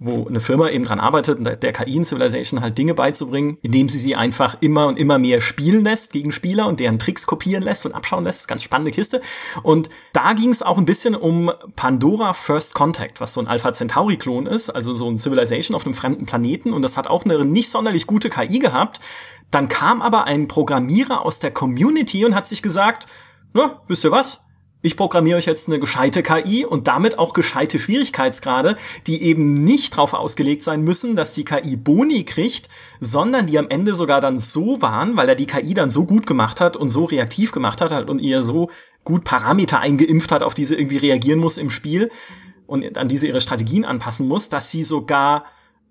S1: wo eine Firma eben dran arbeitet, der KI in Civilization halt Dinge beizubringen, indem sie sie einfach immer und immer mehr spielen lässt gegen Spieler und deren Tricks kopieren lässt und abschauen lässt. Ganz spannende Kiste. Und da ging es auch ein bisschen um Pandora First Contact, was so ein Alpha Centauri-Klon ist, also so ein Civilization auf einem fremden Planeten. Und das hat auch eine nicht sonderlich gute KI gehabt. Dann kam aber ein Programmierer aus der Community und hat sich gesagt, na, wisst ihr was? Ich programmiere euch jetzt eine gescheite KI und damit auch gescheite Schwierigkeitsgrade, die eben nicht darauf ausgelegt sein müssen, dass die KI Boni kriegt, sondern die am Ende sogar dann so waren, weil er die KI dann so gut gemacht hat und so reaktiv gemacht hat und ihr so gut Parameter eingeimpft hat, auf die sie irgendwie reagieren muss im Spiel und an diese ihre Strategien anpassen muss, dass sie sogar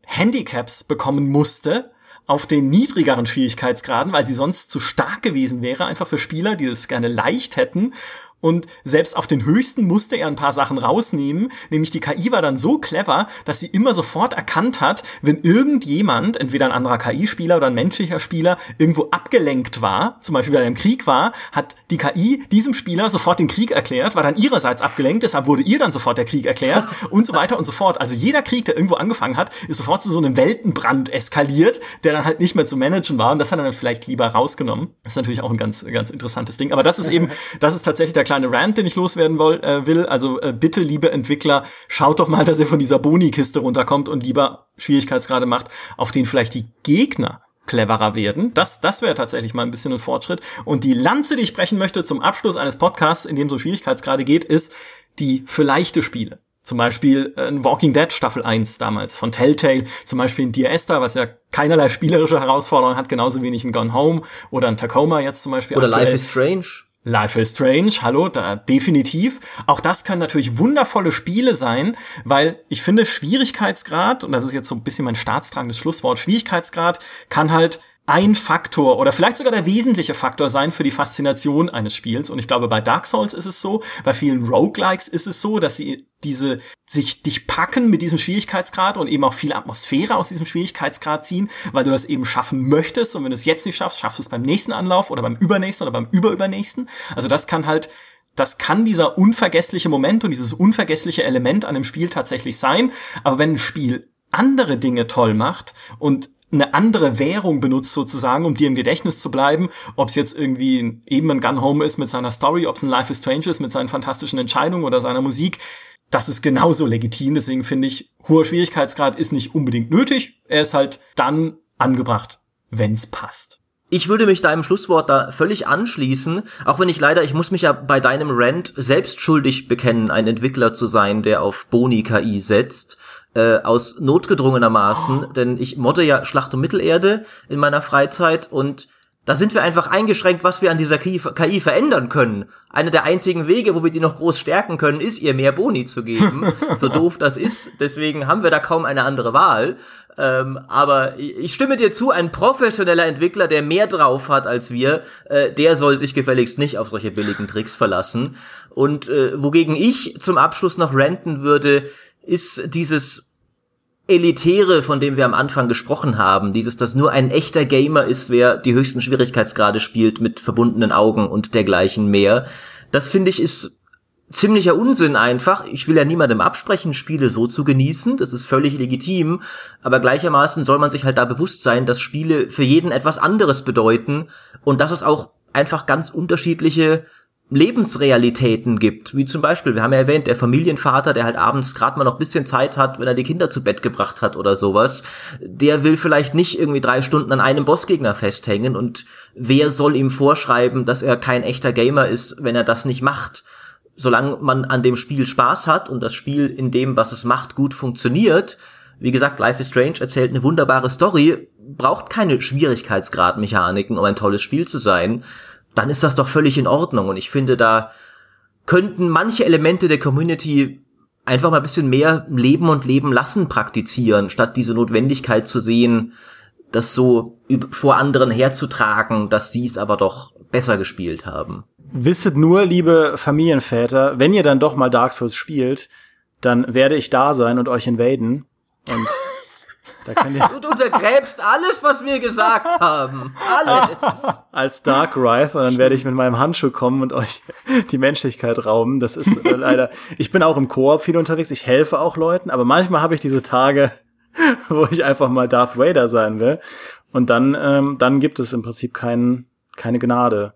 S1: Handicaps bekommen musste, auf den niedrigeren Schwierigkeitsgraden, weil sie sonst zu stark gewesen wäre, einfach für Spieler, die es gerne leicht hätten. Und selbst auf den höchsten musste er ein paar Sachen rausnehmen, nämlich die KI war dann so clever, dass sie immer sofort erkannt hat, wenn irgendjemand, entweder ein anderer KI-Spieler oder ein menschlicher Spieler, irgendwo abgelenkt war, zum Beispiel weil er im Krieg war, hat die KI diesem Spieler sofort den Krieg erklärt, war dann ihrerseits abgelenkt, deshalb wurde ihr dann sofort der Krieg erklärt und so weiter und so fort. Also jeder Krieg, der irgendwo angefangen hat, ist sofort zu so einem Weltenbrand eskaliert, der dann halt nicht mehr zu managen war und das hat er dann vielleicht lieber rausgenommen. Das ist natürlich auch ein ganz, ganz interessantes Ding. Aber das ist eben, das ist tatsächlich der kleine Rant, den ich loswerden will. Äh, will. Also äh, bitte, liebe Entwickler, schaut doch mal, dass ihr von dieser Boni-Kiste runterkommt und lieber Schwierigkeitsgrade macht, auf denen vielleicht die Gegner cleverer werden. Das, das wäre tatsächlich mal ein bisschen ein Fortschritt. Und die Lanze, die ich sprechen möchte zum Abschluss eines Podcasts, in dem so Schwierigkeitsgrade geht, ist die für leichte Spiele. Zum Beispiel äh, in Walking Dead Staffel 1 damals von Telltale, zum Beispiel in Dear Esther, was ja keinerlei spielerische Herausforderung hat, genauso wenig in Gone Home oder in Tacoma jetzt zum Beispiel.
S3: Oder aktuell. Life is Strange.
S1: Life is Strange, hallo, da definitiv. Auch das können natürlich wundervolle Spiele sein, weil ich finde Schwierigkeitsgrad, und das ist jetzt so ein bisschen mein staatstragendes Schlusswort, Schwierigkeitsgrad kann halt ein Faktor oder vielleicht sogar der wesentliche Faktor sein für die Faszination eines Spiels. Und ich glaube, bei Dark Souls ist es so, bei vielen Roguelikes ist es so, dass sie diese sich dich packen mit diesem Schwierigkeitsgrad und eben auch viel Atmosphäre aus diesem Schwierigkeitsgrad ziehen, weil du das eben schaffen möchtest. Und wenn du es jetzt nicht schaffst, schaffst du es beim nächsten Anlauf oder beim übernächsten oder beim überübernächsten. Also das kann halt das kann dieser unvergessliche Moment und dieses unvergessliche Element an dem Spiel tatsächlich sein. Aber wenn ein Spiel andere Dinge toll macht und eine andere Währung benutzt sozusagen, um dir im Gedächtnis zu bleiben, ob es jetzt irgendwie eben ein Gun Home ist mit seiner Story, ob es ein Life is Strange ist mit seinen fantastischen Entscheidungen oder seiner Musik. Das ist genauso legitim, deswegen finde ich, hoher Schwierigkeitsgrad ist nicht unbedingt nötig. Er ist halt dann angebracht, wenn's passt.
S3: Ich würde mich deinem Schlusswort da völlig anschließen, auch wenn ich leider, ich muss mich ja bei deinem Rant selbst schuldig bekennen, ein Entwickler zu sein, der auf Boni-KI setzt äh, aus notgedrungenermaßen, oh. denn ich modde ja Schlacht um Mittelerde in meiner Freizeit und Da sind wir einfach eingeschränkt, was wir an dieser KI, KI verändern können. Einer der einzigen Wege, wo wir die noch groß stärken können, ist, ihr mehr Boni zu geben. so doof das ist. Deswegen haben wir da kaum eine andere Wahl. Ähm, aber ich stimme dir zu, ein professioneller Entwickler, der mehr drauf hat als wir, äh, der soll sich gefälligst nicht auf solche billigen Tricks verlassen. Und äh, wogegen ich zum Abschluss noch ranten würde, ist dieses Elitäre, von dem wir am Anfang gesprochen haben, dieses, dass nur ein echter Gamer ist, wer die höchsten Schwierigkeitsgrade spielt mit verbundenen Augen und dergleichen mehr. Das finde ich ist ziemlicher Unsinn einfach. Ich will ja niemandem absprechen, Spiele so zu genießen. Das ist völlig legitim. Aber gleichermaßen soll man sich halt da bewusst sein, dass Spiele für jeden etwas anderes bedeuten und dass es auch einfach ganz unterschiedliche Lebensrealitäten gibt, wie zum Beispiel, wir haben ja erwähnt, der Familienvater, der halt abends gerade mal noch bisschen Zeit hat, wenn er die Kinder zu Bett gebracht hat oder sowas, der will vielleicht nicht irgendwie drei Stunden an einem Bossgegner festhängen und wer soll ihm vorschreiben, dass er kein echter Gamer ist, wenn er das nicht macht? solange man an dem Spiel Spaß hat und das Spiel in dem, was es macht, gut funktioniert, wie gesagt, Life is Strange erzählt eine wunderbare Story, braucht keine Schwierigkeitsgradmechaniken, um ein tolles Spiel zu sein, dann ist das doch völlig in Ordnung. Und ich finde, da könnten manche Elemente der Community einfach mal ein bisschen mehr Leben und Leben lassen praktizieren, statt diese Notwendigkeit zu sehen, das so vor anderen herzutragen, dass sie es aber doch besser gespielt haben.
S2: Wisset nur, liebe Familienväter, wenn ihr dann doch mal Dark Souls spielt, dann werde ich da sein und euch invaden. Und.
S3: Du untergräbst alles, was wir gesagt haben. Alles.
S2: Als, Dark Wraith und dann werde ich mit meinem Handschuh kommen und euch die Menschlichkeit rauben. Das ist äh, leider. Ich bin auch im Koop viel unterwegs. Ich helfe auch Leuten, aber manchmal habe ich diese Tage, wo ich einfach mal Darth Vader sein will. Und dann, ähm, dann gibt es im Prinzip keinen, keine Gnade.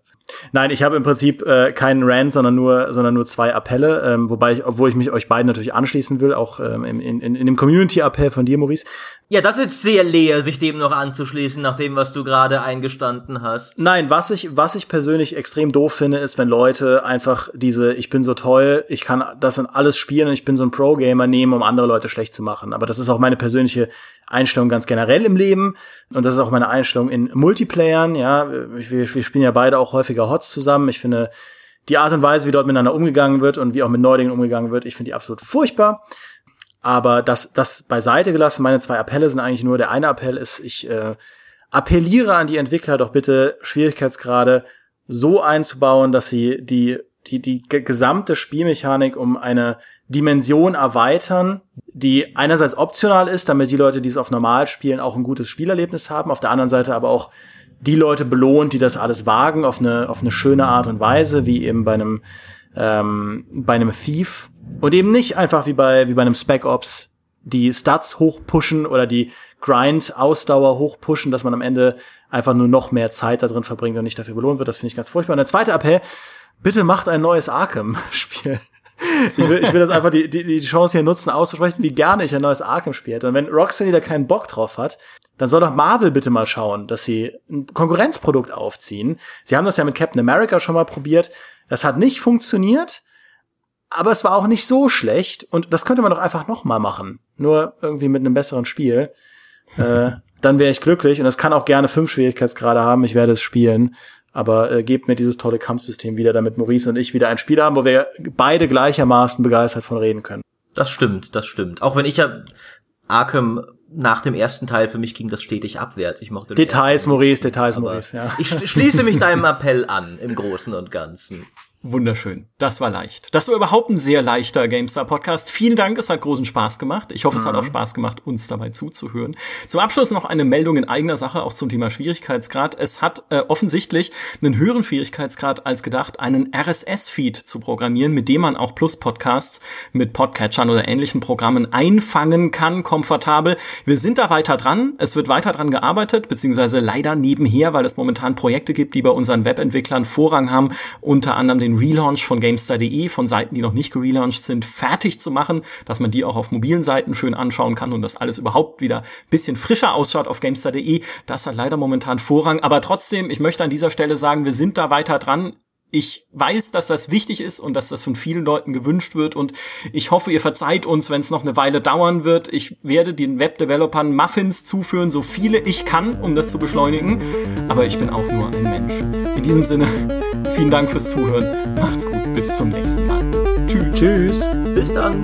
S2: Nein, ich habe im Prinzip äh, keinen Rant, sondern nur, sondern nur zwei Appelle, ähm, wobei ich, obwohl ich mich euch beiden natürlich anschließen will, auch ähm, in, in, in dem Community-Appell von dir, Maurice.
S3: Ja, das ist sehr leer, sich dem noch anzuschließen, nach dem, was du gerade eingestanden hast.
S2: Nein, was ich, was ich persönlich extrem doof finde, ist, wenn Leute einfach diese, ich bin so toll, ich kann das in alles spielen und ich bin so ein Pro-Gamer nehmen, um andere Leute schlecht zu machen. Aber das ist auch meine persönliche Einstellung ganz generell im Leben und das ist auch meine Einstellung in Multiplayern. Ja, wir, wir spielen ja beide auch häufiger Hots zusammen. Ich finde die Art und Weise, wie dort miteinander umgegangen wird und wie auch mit Neulingen umgegangen wird, ich finde die absolut furchtbar. Aber das, das beiseite gelassen, meine zwei Appelle sind eigentlich nur, der eine Appell ist, ich äh, appelliere an die Entwickler doch bitte, Schwierigkeitsgrade so einzubauen, dass sie die, die, die gesamte Spielmechanik um eine Dimension erweitern, die einerseits optional ist, damit die Leute, die es auf normal spielen, auch ein gutes Spielerlebnis haben, auf der anderen Seite aber auch die Leute belohnt, die das alles wagen, auf eine, auf eine schöne Art und Weise, wie eben bei einem, ähm, bei einem Thief. Und eben nicht einfach wie bei, wie bei einem Spec Ops die Stats hochpushen oder die Grind-Ausdauer hochpushen, dass man am Ende einfach nur noch mehr Zeit da drin verbringt und nicht dafür belohnt wird. Das finde ich ganz furchtbar. Und der zweite Appell, bitte macht ein neues Arkham-Spiel. ich, will, ich will das einfach die, die, die Chance hier nutzen, auszusprechen, wie gerne ich ein neues Arkham-Spiel hätte. Und wenn Rocksteady da keinen Bock drauf hat, dann soll doch Marvel bitte mal schauen, dass sie ein Konkurrenzprodukt aufziehen. Sie haben das ja mit Captain America schon mal probiert. Das hat nicht funktioniert, aber es war auch nicht so schlecht. Und das könnte man doch einfach noch mal machen. Nur irgendwie mit einem besseren Spiel. äh, dann wäre ich glücklich. Und das kann auch gerne fünf Schwierigkeitsgrade haben. Ich werde es spielen. Aber äh, gebt mir dieses tolle Kampfsystem wieder, damit Maurice und ich wieder ein Spiel haben, wo wir beide gleichermaßen begeistert von reden können.
S3: Das stimmt, das stimmt. Auch wenn ich ja Arkham nach dem ersten Teil für mich ging das stetig abwärts. Ich mochte
S2: Details, Maurice, Details, Maurice,
S3: ja. Ich schließe mich deinem Appell an im Großen und Ganzen.
S1: Wunderschön. Das war leicht. Das war überhaupt ein sehr leichter GameStar-Podcast. Vielen Dank, es hat großen Spaß gemacht. Ich hoffe, mhm. es hat mhm. auch Spaß gemacht, uns dabei zuzuhören. Zum Abschluss noch eine Meldung in eigener Sache, auch zum Thema Schwierigkeitsgrad. Es hat äh, offensichtlich einen höheren Schwierigkeitsgrad als gedacht, einen RSS-Feed zu programmieren, mit dem man auch Plus-Podcasts mit Podcatchern oder ähnlichen Programmen einfangen kann, komfortabel. Wir sind da weiter dran. Es wird weiter dran gearbeitet, beziehungsweise leider nebenher, weil es momentan Projekte gibt, die bei unseren Webentwicklern Vorrang haben, unter anderem den Relaunch von GameStar.de, von Seiten, die noch nicht gelauncht sind, fertig zu machen, dass man die auch auf mobilen Seiten schön anschauen kann und das alles überhaupt wieder bisschen frischer ausschaut auf GameStar.de. Das hat leider momentan Vorrang, aber trotzdem, ich möchte an dieser Stelle sagen, wir sind da weiter dran Ich weiß, dass das wichtig ist und dass das von vielen Leuten gewünscht wird und ich hoffe, ihr verzeiht uns, wenn es noch eine Weile dauern wird. Ich werde den Webdevelopern Muffins zuführen, so viele ich kann, um das zu beschleunigen. Aber ich bin auch nur ein Mensch. In diesem Sinne, vielen Dank fürs Zuhören. Macht's gut. Bis zum nächsten Mal.
S2: Tschüss. Tschüss.
S3: Bis dann.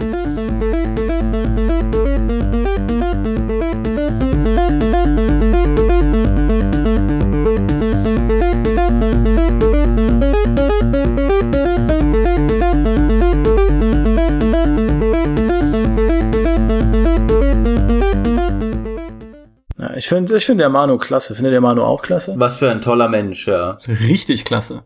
S2: Ja, ich finde ich find der Manu klasse. Findet der Manu auch klasse?
S3: Was für ein toller Mensch, ja.
S1: Richtig klasse.